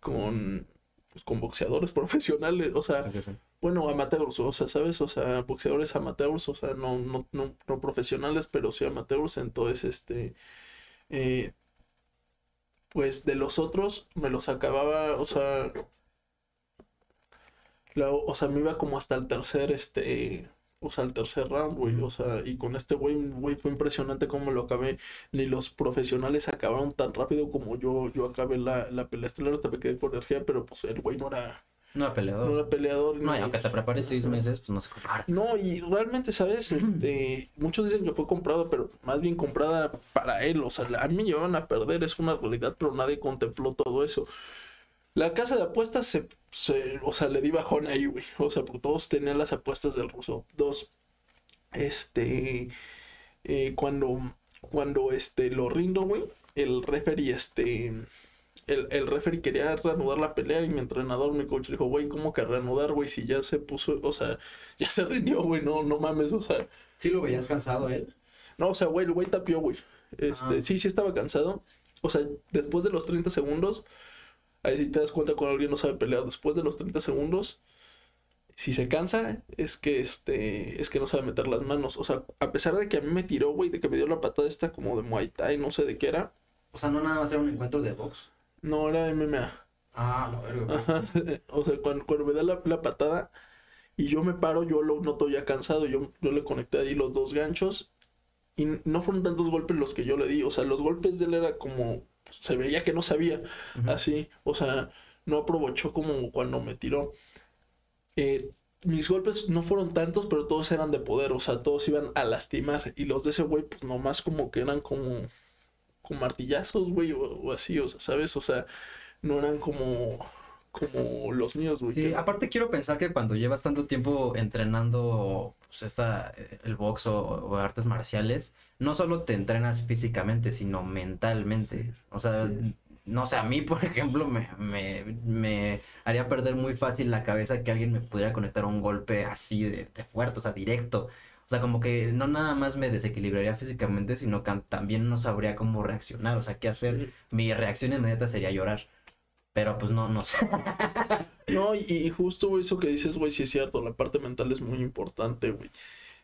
con, pues, con boxeadores profesionales, o sea, Sí, sí, sí. Bueno, amateurs, o sea, ¿sabes? O sea, boxeadores amateurs, o sea, no, no, no, no profesionales, pero sí amateurs. Entonces, este, eh, pues de los otros me los acababa, o sea, la- o sea, me iba como hasta el tercer, este, o sea, el tercer round, güey, o sea, y con este güey, güey, fue impresionante cómo lo acabé. Ni los profesionales acabaron tan rápido como yo, yo acabé la, la pelea estelar, hasta me quedé con energía, pero pues el güey no era, No, no peleador. era peleador. No, y aunque te prepares seis meses, pues no se compara. no, y realmente, ¿sabes? Este, muchos dicen que fue comprado, pero más bien comprada para él. O sea, a mí me llevaban a perder, es una realidad, pero nadie contempló todo eso. La casa de apuestas se, se- o sea, le di bajón ahí, güey. O sea, porque todos tenían las apuestas del ruso. Dos, este, eh, cuando, cuando, este, lo rindo, güey, el referee, este, el, el referee quería reanudar la pelea y mi entrenador, mi coach, le dijo, güey, ¿cómo que reanudar, güey? Si ya se puso, o sea, ya se rindió, güey, no, no mames, o sea, ¿Sí lo veías cansado él? no, o sea, güey, el güey tapió, güey. Este, Ah. sí, sí estaba cansado. O sea, después de los 30 segundos, ahí sí te das cuenta cuando alguien no sabe pelear. Después de los 30 segundos, si se cansa, es que este, es que no sabe meter las manos. O sea, a pesar de que a mí me tiró, güey, de que me dio la patada esta como de Muay Thai, no sé de qué era. O sea, no nada más era un encuentro de box. No, era MMA. Ah, la verga. Ajá. O sea, cuando, cuando me da la, la patada y yo me paro, yo lo noto ya cansado. Yo, yo le conecté ahí los dos ganchos y no fueron tantos golpes los que yo le di. O sea, los golpes de él era como. Se veía que no sabía. Así. O sea, no aprovechó como cuando me tiró. Eh, mis golpes no fueron tantos, pero todos eran de poder. O sea, todos iban a lastimar. Y los de ese güey, pues nomás como que eran como. Como martillazos, güey, o, o así, o sea, ¿sabes? O sea, no eran como. Como los míos, güey. Sí, que- aparte quiero pensar que cuando llevas tanto tiempo entrenando pues, esta, el box o, o artes marciales, no solo te entrenas físicamente, sino mentalmente. O sea, Sí. no sé, a mí, por ejemplo, me, me, me haría perder muy fácil la cabeza que alguien me pudiera conectar un golpe así de, de fuerte, o sea, directo. O sea, como que no nada más me desequilibraría físicamente, sino que también no sabría cómo reaccionar, o sea, qué hacer. Mi reacción inmediata sería llorar. Pero pues no, no sé. No, y, y justo eso que dices, güey, sí es cierto, la parte mental es muy importante, güey.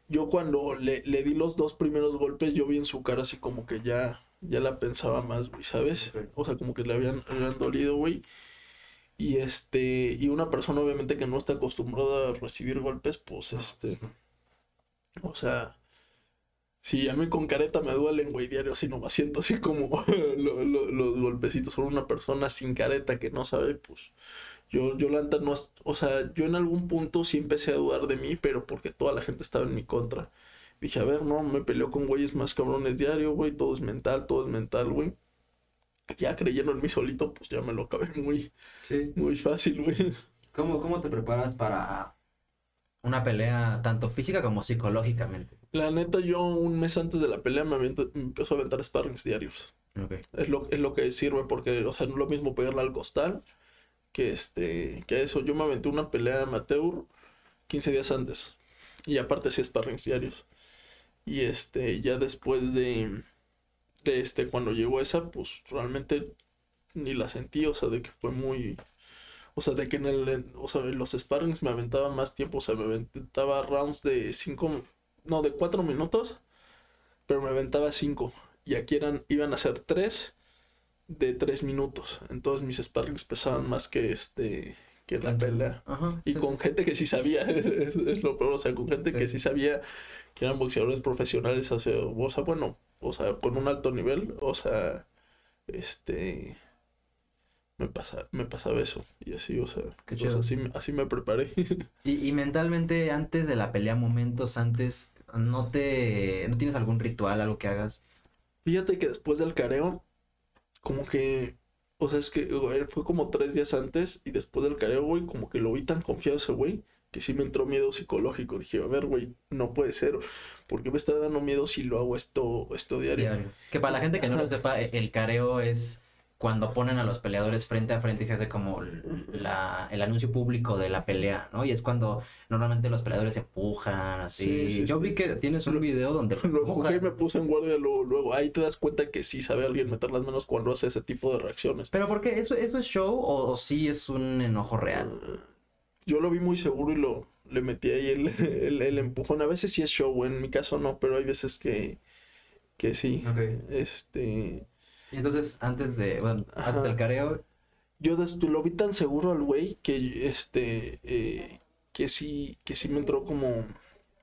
Yo cuando le, le di los dos primeros golpes, yo vi en su cara así como que ya, ya la pensaba más, güey, ¿sabes? O sea, como que le habían, le habían dolido, güey. Y este, y una persona obviamente que no está acostumbrada a recibir golpes, pues este, o sea, si a mí con careta me duelen, güey, diario, así no me siento así como lo- lo- los golpecitos son una persona sin careta que no sabe, pues yo, yo la neta no, o sea, yo en algún punto sí empecé a dudar de mí, pero porque toda la gente estaba en mi contra. Dije, a ver, no, me peleo con güeyes más cabrones diario, güey, todo es mental, todo es mental, güey. Ya creyendo en mí solito, pues ya me lo acabé muy, Sí. muy fácil, güey. ¿Cómo, ¿Cómo te preparas para una pelea tanto física como psicológicamente? La neta, yo un mes antes de la pelea me, aviento- me empiezo a aventar sparrings diarios. Es lo, es lo que sirve porque, o sea, no es lo mismo pegarle al costal que este, que eso. Yo me aventé una pelea amateur 15 días antes. Y aparte sí sparrings diarios. Y este, ya después de, de este, cuando llegó esa, pues realmente ni la sentí, o sea, de que fue muy, o sea, de que en el, o sea, en los sparrings me aventaba más tiempo, o sea, me aventaba rounds de 5, no, de 4 minutos, pero me aventaba 5. Y aquí eran, iban a ser 3 de 3 minutos. Entonces mis sparrings pesaban más que este, que la pelea. Ajá. Y sí, con sí. gente que sí sabía, es, es lo peor, o sea, con gente Sí. que sí sabía que eran boxeadores profesionales, o sea, o sea, bueno, o sea, con un alto nivel, o sea, este, me pasa, me pasaba eso, y así, o sea, pues así, me- así me preparé. Y, y mentalmente, antes de la pelea, momentos antes, ¿no te... ¿no tienes algún ritual, algo que hagas? Fíjate que después del careo, como que, o sea, es que güey, fue como tres días antes, y después del careo, güey, como que lo vi tan confiado ese güey, que sí me entró miedo psicológico. Dije, a ver, güey, no puede ser, ¿por qué me está dando miedo si lo hago esto, esto diario? Diario. Que para la gente que no lo sepa, e- el careo es cuando ponen a los peleadores frente a frente y se hace como la, el anuncio público de la pelea, ¿no? Y es cuando normalmente los peleadores se empujan, así. Sí, sí, Yo vi que tienes un video donde y empujan. me puse en guardia luego, luego. Ahí te das cuenta que sí sabe alguien meter las manos cuando hace ese tipo de reacciones. Pero ¿por qué? ¿Eso, eso es show o, o sí es un enojo real? Yo lo vi muy seguro y lo le metí ahí el, el, el empujón. A veces sí es show, en mi caso no, pero hay veces que, que sí. Ok. Este. Y entonces, antes de, bueno, hasta el careo, Yo des- lo vi tan seguro al güey que este. eh, que sí. Que sí me entró como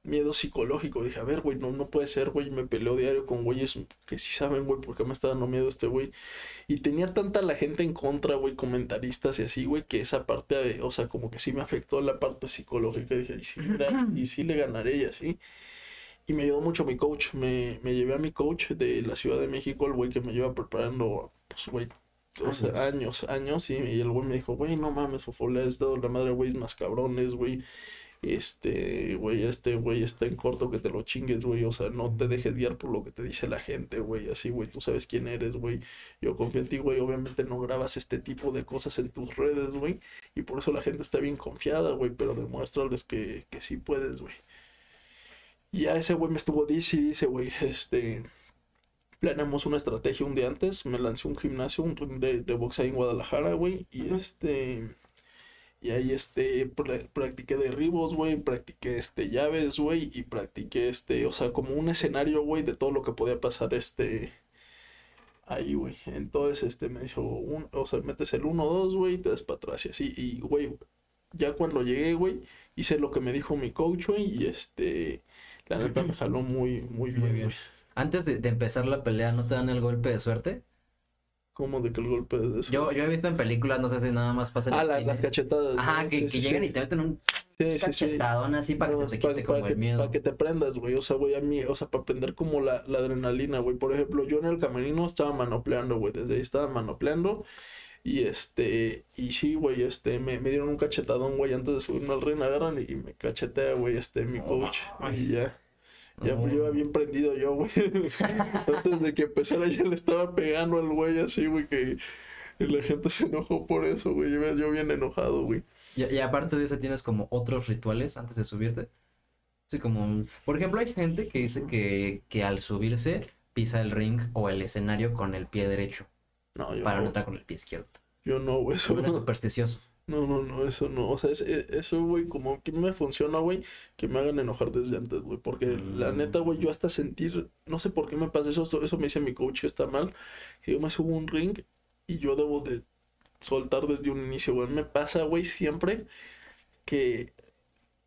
miedo psicológico. Dije, a ver, güey, no, no puede ser, güey. Me peleo diario con güeyes que sí saben, güey, por qué me está dando miedo este güey. Y tenía tanta la gente en contra, güey, comentaristas y así, güey, que esa parte, de- o sea, como que sí me afectó la parte psicológica. Dije, y sí, mira, y sí le ganaré y así. Y me ayudó mucho mi coach. Me, me llevé a mi coach de la Ciudad de México, el güey que me lleva preparando, pues, güey, o sea, años, años, y, y el güey me dijo, güey, no mames, Fofo, le has dado la madre, güey, más cabrones, güey. Este, güey, este güey está en corto que te lo chingues, güey. O sea, no te dejes guiar por lo que te dice la gente, güey. Así, güey, tú sabes quién eres, güey. Yo confío en ti, güey. Obviamente no grabas este tipo de cosas en tus redes, güey. Y por eso la gente está bien confiada, güey. Pero demuéstrales que, que sí puedes, güey. Y ya ese güey me estuvo dice y dice, güey, este. Planeamos una estrategia un día antes. Me lancé a un gimnasio, un ring de, de box ahí en Guadalajara, güey. Y este. Y ahí este, pra- practiqué derribos, güey, practiqué este llaves, güey, y practiqué este, o sea, como un escenario, güey, de todo lo que podía pasar este ahí, güey. Entonces, este, me dijo, un, o sea, metes el 1-2, güey, y te das para atrás y así. Y, güey, ya cuando llegué, güey, hice lo que me dijo mi coach, güey, y este, la neta me jaló muy, muy bien, bien. güey. antes de, de empezar la pelea, ¿no te dan el golpe de suerte? Como de que el golpe de eso. Yo, yo he visto en películas, no sé si nada más pasa en Ah, la- las cachetadas. Ajá, ¿no? que, Sí, que sí, llegan sí. y te meten un cachetadón así para que No, te quite para como el miedo. Para que te prendas, güey. O sea, güey, a mí, o sea, para prender como la, la adrenalina, güey. Por ejemplo, yo en el camerino estaba manopleando, güey. Desde ahí estaba manopleando. Y este, y sí, güey, este, me, me dieron un cachetadón, güey, antes de subirme al ring, agarran y, me cachetea, güey, este, mi coach. Y ya. Ya No. pues, iba bien prendido yo, güey. Antes de que empezara ya le estaba pegando al güey así, güey, que y la gente se enojó por eso, güey. Yo, yo bien enojado, güey. Y, y aparte de eso, ¿tienes como otros rituales antes de subirte? Sí, como... Por ejemplo, hay gente que dice que, que al subirse pisa el ring o el escenario con el pie derecho No, yo para no entrar con el pie izquierdo. Yo no, güey. Eso Eso es no. supersticioso. No, no, no, eso no. O sea, es- e- eso, güey, como que me funciona, güey, que me hagan enojar desde antes, güey. Porque la Mm. neta, güey, yo hasta sentir, no sé por qué me pasa eso, eso me dice mi coach que está mal, que yo me subo un ring y yo debo de soltar desde un inicio, güey. Me pasa, güey, siempre que,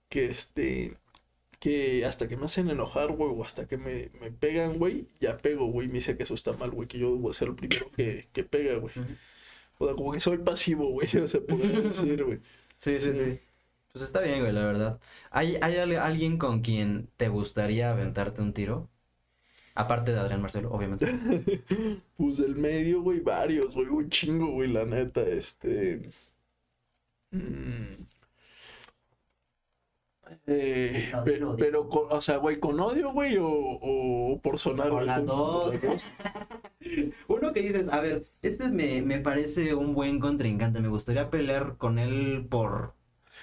que este, que hasta que me hacen enojar, güey, o hasta que me, me pegan, güey, ya pego, güey, me dice que eso está mal, güey, que yo debo ser el primero que, que pega, güey. O sea, como que soy pasivo, güey, o sea, podría decir, güey. Sí, sí, sí. Pues está bien, güey, la verdad. ¿Hay, hay al- alguien con quien te gustaría aventarte un tiro? Aparte de Adrián Marcelo, obviamente. Pues del medio, güey, varios, güey, un chingo, güey, la neta, este. mm, eh, No, pero, con- o sea, güey, ¿con odio, güey, o, o por sonar? Güey? las dos. Uno que dices, a ver, este me, me parece un buen contrincante, me gustaría pelear con él por,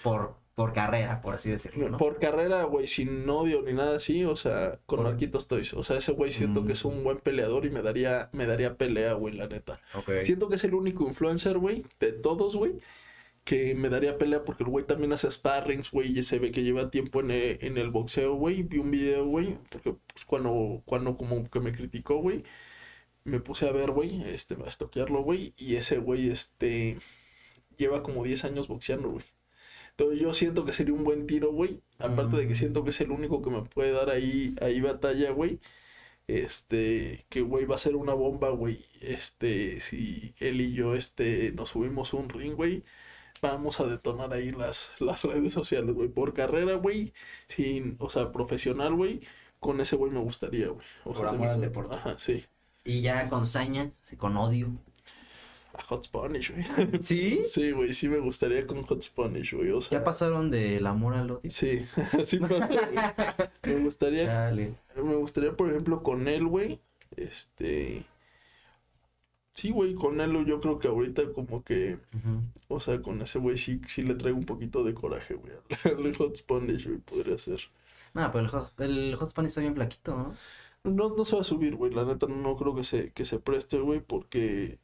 por, por carrera, por así decirlo, ¿no? Por carrera, güey, sin odio ni nada así, o sea, con Por- Marquitos Toys. O sea, ese güey siento que es Mm. un buen peleador y me daría, me daría pelea, güey, la neta. Siento que es el único influencer, güey, de todos, güey, que me daría pelea porque el güey también hace sparrings, güey, y se ve que lleva tiempo en el, en el boxeo, güey. Vi un video, güey, porque pues, cuando, cuando como que me criticó, güey, me puse a ver, güey, este, a estoquearlo, güey, y ese güey, este, lleva como 10 años boxeando, güey. Entonces yo siento que sería un buen tiro, güey. Aparte de que siento que es el único que me puede dar ahí, ahí batalla, güey. Este, que güey va a ser una bomba, güey. Este, si él y yo, este, nos subimos un ring, güey. Vamos a detonar ahí las, las redes sociales, güey. Por carrera, güey. Sin, o sea, profesional, güey. Con ese güey me gustaría, güey. O Por sea, amor al deporte. Ajá, sí. Y ya con saña, sí, con odio. A Hot Spanish, güey. ¿Sí? Sí, güey, sí me gustaría con Hot Spanish, güey. O sea, ¿Ya pasaron del amor al odio? Sí, sí güey. Me gustaría Chale. Me gustaría, por ejemplo, con él, güey. Este. Sí, güey, con él yo creo que ahorita como que. O sea, con ese güey sí, sí le traigo un poquito de coraje, güey. Al Hot Spanish, güey, podría ser. No, pero el hot, el hot Spanish está bien flaquito, ¿no? No, no se va a subir, güey. La neta no creo que se, que se preste, güey, porque.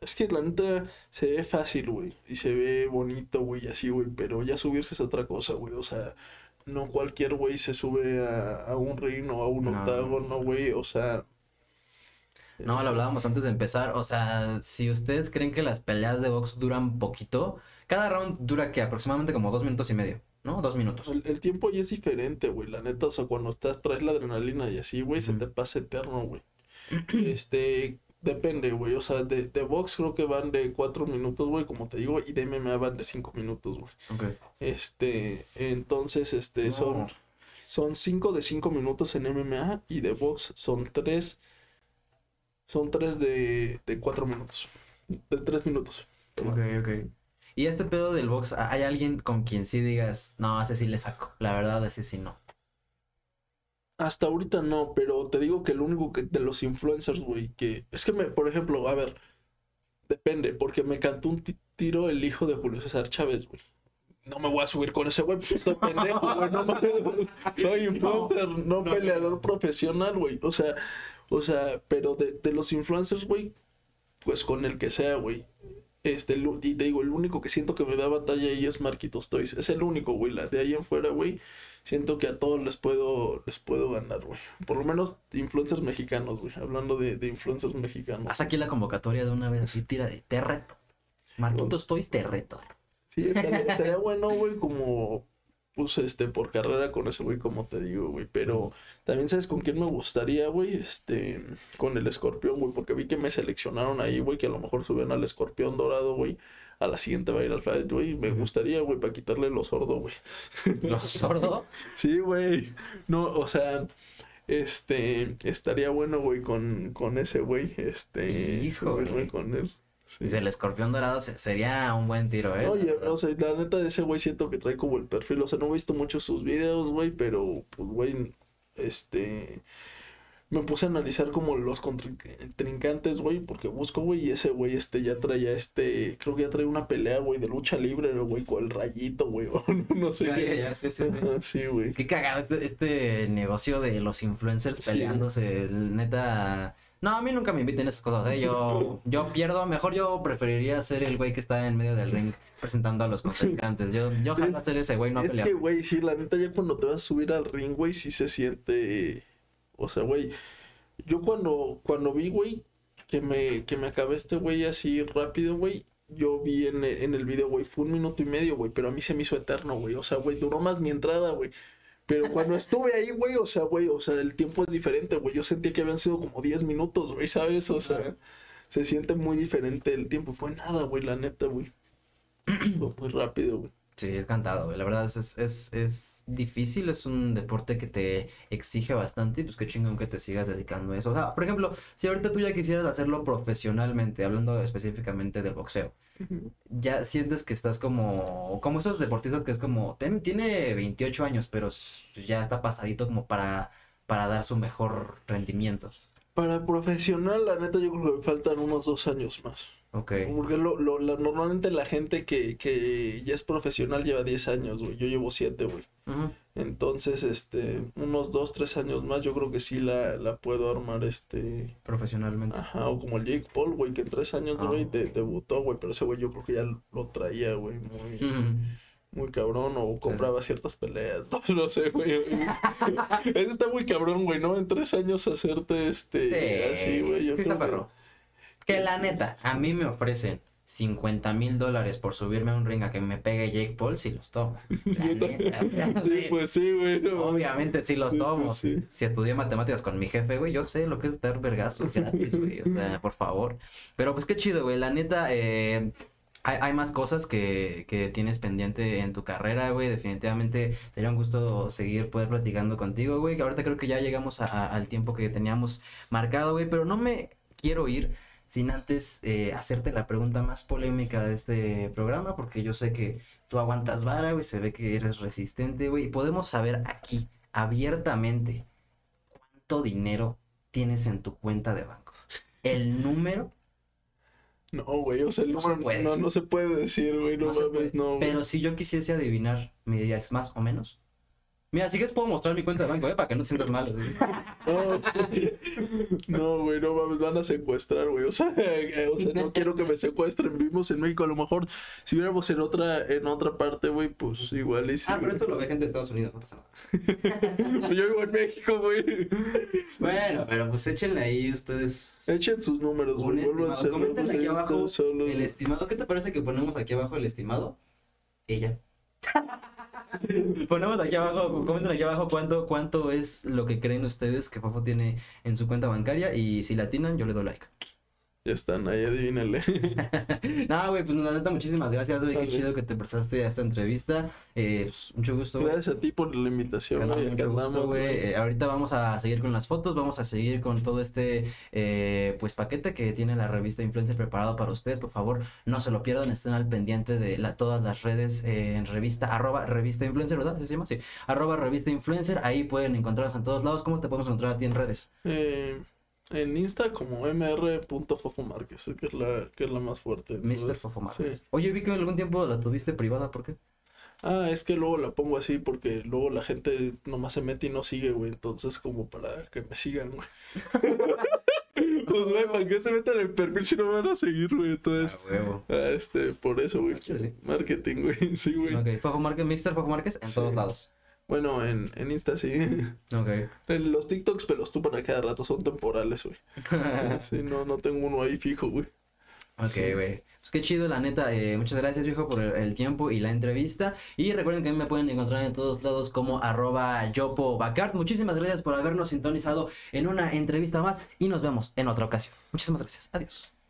Es que la neta se ve fácil, güey. Y se ve bonito, güey, así, güey. Pero ya subirse es otra cosa, güey. O sea, no cualquier güey se sube a, a un ring o a un No. octágono, güey. O sea. No, lo hablábamos antes de empezar. O sea, si ustedes creen que las peleas de box duran poquito, cada round dura que aproximadamente como dos minutos y medio, ¿no? Dos minutos. El, el tiempo ya es diferente, güey. La neta, o sea, cuando estás, traes la adrenalina y así, güey, se te pasa eterno, güey. Este, depende, güey. O sea, de, de box creo que van de cuatro minutos, güey, como te digo, y de MMA van de cinco minutos, güey. Ok. Este, entonces, este, son, son cinco de cinco minutos en MMA y de box son tres, son tres de, de cuatro minutos. De tres minutos. Ok, ok. Y este pedo del box, ¿hay alguien con quien sí digas, no, ese sí le saco? La verdad, ese sí no. Hasta ahorita no, pero te digo que el único que de los influencers, güey, que es que me, por ejemplo, a ver, depende, porque me cantó un ti- tiro el hijo de Julio César Chávez, güey. No me voy a subir con ese güey, pues estoy pendejo, güey, no. Soy influencer, no, peleador profesional, güey. O sea, o sea, pero de, de los influencers, güey, pues con el que sea, güey. Este, el y te digo, el único que siento que me da batalla ahí es Marquitos Toys. Es el único, güey. La de ahí en fuera, güey. Siento que a todos les puedo, les puedo ganar, güey. Por lo menos influencers mexicanos, güey. Hablando de, de influencers mexicanos. Haz aquí la convocatoria de una vez así, tira de te reto. Marquitos Toys, te reto. Sí, estaría, estaría bueno, güey, como, pues, este, por carrera con ese güey, como te digo, güey. Pero también, ¿sabes con quién me gustaría, güey? Este, con el escorpión, güey, porque vi que me seleccionaron ahí, güey, que a lo mejor subían al escorpión dorado, güey. A la siguiente va a ir al fight, güey. Me gustaría, güey, para quitarle lo sordo, güey. ¿Los sordo? Sí, güey. No, o sea, este, estaría bueno, güey, con, con ese güey, este, Híjole. subirme con él. Sí. Dice, el escorpión dorado se- sería un buen tiro, ¿eh? Oye, o sea, la neta de ese güey siento que trae como el perfil, o sea, no he visto mucho sus videos, güey, pero, pues, güey, este, me puse a analizar como los contrincantes, güey, porque busco, güey, y ese güey, este, ya traía, este, creo que ya trae una pelea, güey, de lucha libre, güey, con el rayito, güey, o no sé Ya, qué. ya, ya, sí, sí, sí. Ajá, Sí, güey. Qué cagado este, este negocio de los influencers Sí. peleándose, neta. No, a mí nunca me inviten esas cosas, ¿eh? Yo, yo pierdo, mejor yo preferiría ser el güey que está en medio del ring presentando a los contrincantes. Yo, yo ojalá ser ese güey, no a Es pelear. que, güey, sí, la neta, ya cuando te vas a subir al ring, güey, sí se siente. O sea, güey. Yo cuando, cuando vi, güey, que me, que me acabé este güey así rápido, güey, yo vi en, en el video, güey, fue un minuto y medio, güey, pero a mí se me hizo eterno, güey. O sea, güey, duró más mi entrada, güey. Pero cuando estuve ahí, güey, o sea, güey, o sea, el tiempo es diferente, güey. Yo sentí que habían sido como 10 minutos, güey, ¿sabes? O sea, se siente muy diferente el tiempo. Fue nada, güey, la neta, güey. Fue muy rápido, güey. Sí, es cantado, güey. La verdad es, es, es, es difícil, es un deporte que te exige bastante y pues qué chingón que te sigas dedicando a eso. O sea, por ejemplo, si ahorita tú ya quisieras hacerlo profesionalmente, hablando específicamente del boxeo, ya sientes que estás como, como esos deportistas que es como, ten- tiene 28 años, pero ya está pasadito como para, para dar su mejor rendimiento. Para profesional, la neta, yo creo que me faltan unos dos años más. Ok. Porque lo, lo- la- normalmente la gente que, que ya es profesional lleva 10 años, güey. Yo llevo 7, güey. Entonces, este, unos 2, 3 años más, yo creo que sí la, la puedo armar, este. Profesionalmente. Ajá, o como el Jake Paul, güey, que en 3 años, Ah. güey, de- debutó, güey. Pero ese güey yo creo que ya lo traía, güey, muy, Ujú. Muy cabrón. O compraba ciertas peleas. No, no sé, güey. Eso está muy cabrón, güey, ¿no? En 3 años hacerte, este, Sí, así, güey. yo sí está que- perro. Que la neta, a mí me ofrecen 50 mil dólares por subirme a un ring a que me pegue Jake Paul, si los tomo. La neta, Sí, pues sí, güey. no. Obviamente sí los Sí, tomo. pues sí. Si estudié matemáticas con mi jefe, güey, yo sé lo que es dar vergazos gratis, güey. O sea, por favor. Pero pues qué chido, güey. La neta, eh, hay, más cosas que, que tienes pendiente en tu carrera, güey. Definitivamente sería un gusto seguir poder platicando contigo, güey. Que ahorita creo que ya llegamos a- al tiempo que teníamos marcado, güey. Pero no me quiero ir sin antes eh, hacerte la pregunta más polémica de este programa, porque yo sé que tú aguantas vara, güey, se ve que eres resistente, güey, y podemos saber aquí, abiertamente, cuánto dinero tienes en tu cuenta de banco. El número No, güey, o sea, el No se puede. no, no se puede decir, güey, no, mames, no, pero si yo quisiese adivinar, ¿me dirías más o menos? Mira, si quieres puedo mostrar mi cuenta de banco, ¿eh? Para que no te sientas mal. güey. No, no, güey, no mames, van a secuestrar, güey. O sea, eh, o sea, no quiero que me secuestren. Vivimos en México, a lo mejor si viéramos en otra, en otra parte, güey, pues igual y sí. Ah, pero güey. esto lo ve gente de Estados Unidos, no pasa nada. Yo vivo en México, güey. Bueno, pero pues échenle ahí ustedes Echen sus números, un güey. vuelvan a Comenten aquí abajo solo- el estimado. ¿Qué te parece que ponemos aquí abajo el estimado? Ella. Ponemos aquí abajo, comenten aquí abajo cuánto, cuánto es lo que creen ustedes que Fofo tiene en su cuenta bancaria y si la atinan yo le doy like. Ya están ahí, adivínale. No, güey, pues la neta, muchísimas gracias, güey. Qué chido que te prestaste a esta entrevista. Eh, pues, mucho gusto. Gracias a ti por la invitación, güey. Eh, ahorita vamos a seguir con las fotos, vamos a seguir con todo este eh, pues paquete que tiene la revista Influencer preparado para ustedes. Por favor, no se lo pierdan, estén al pendiente de la, todas las redes eh, en revista, arroba revista influencer, ¿verdad? ¿Sí se llama? Sí. Arroba revista influencer, ahí pueden encontrarnos en todos lados. ¿Cómo te podemos encontrar a ti en redes? Eh, en Insta como mr.fofomárquez, que es la, que es la más fuerte. Mr. entonces, Fofo sí. Márquez. Oye, vi que algún tiempo la tuviste privada, ¿por qué? Ah, es que luego la pongo así porque luego la gente nomás se mete y no sigue, güey. Entonces, como para que me sigan, güey. pues, güey, ¿para qué se meten en el perfil si no me van a seguir, güey? Entonces, huevo. ah, este, por eso, güey. Sí. Marketing, güey. Sí, güey. Ok, Fofo Márquez, Mr. Fofo Márquez en Sí. todos lados. Bueno, en, en Insta sí. Ok. En los TikToks me los tupan a cada rato, son temporales, güey. Sí, no, no tengo uno ahí fijo, güey. Ok, Sí. güey. Pues qué chido, la neta. eh, muchas gracias, viejo, por el, tiempo y la entrevista. Y recuerden que a mí me pueden encontrar en todos lados como arroba yopo. Muchísimas gracias por habernos sintonizado en una entrevista más y nos vemos en otra ocasión. Muchísimas gracias. Adiós.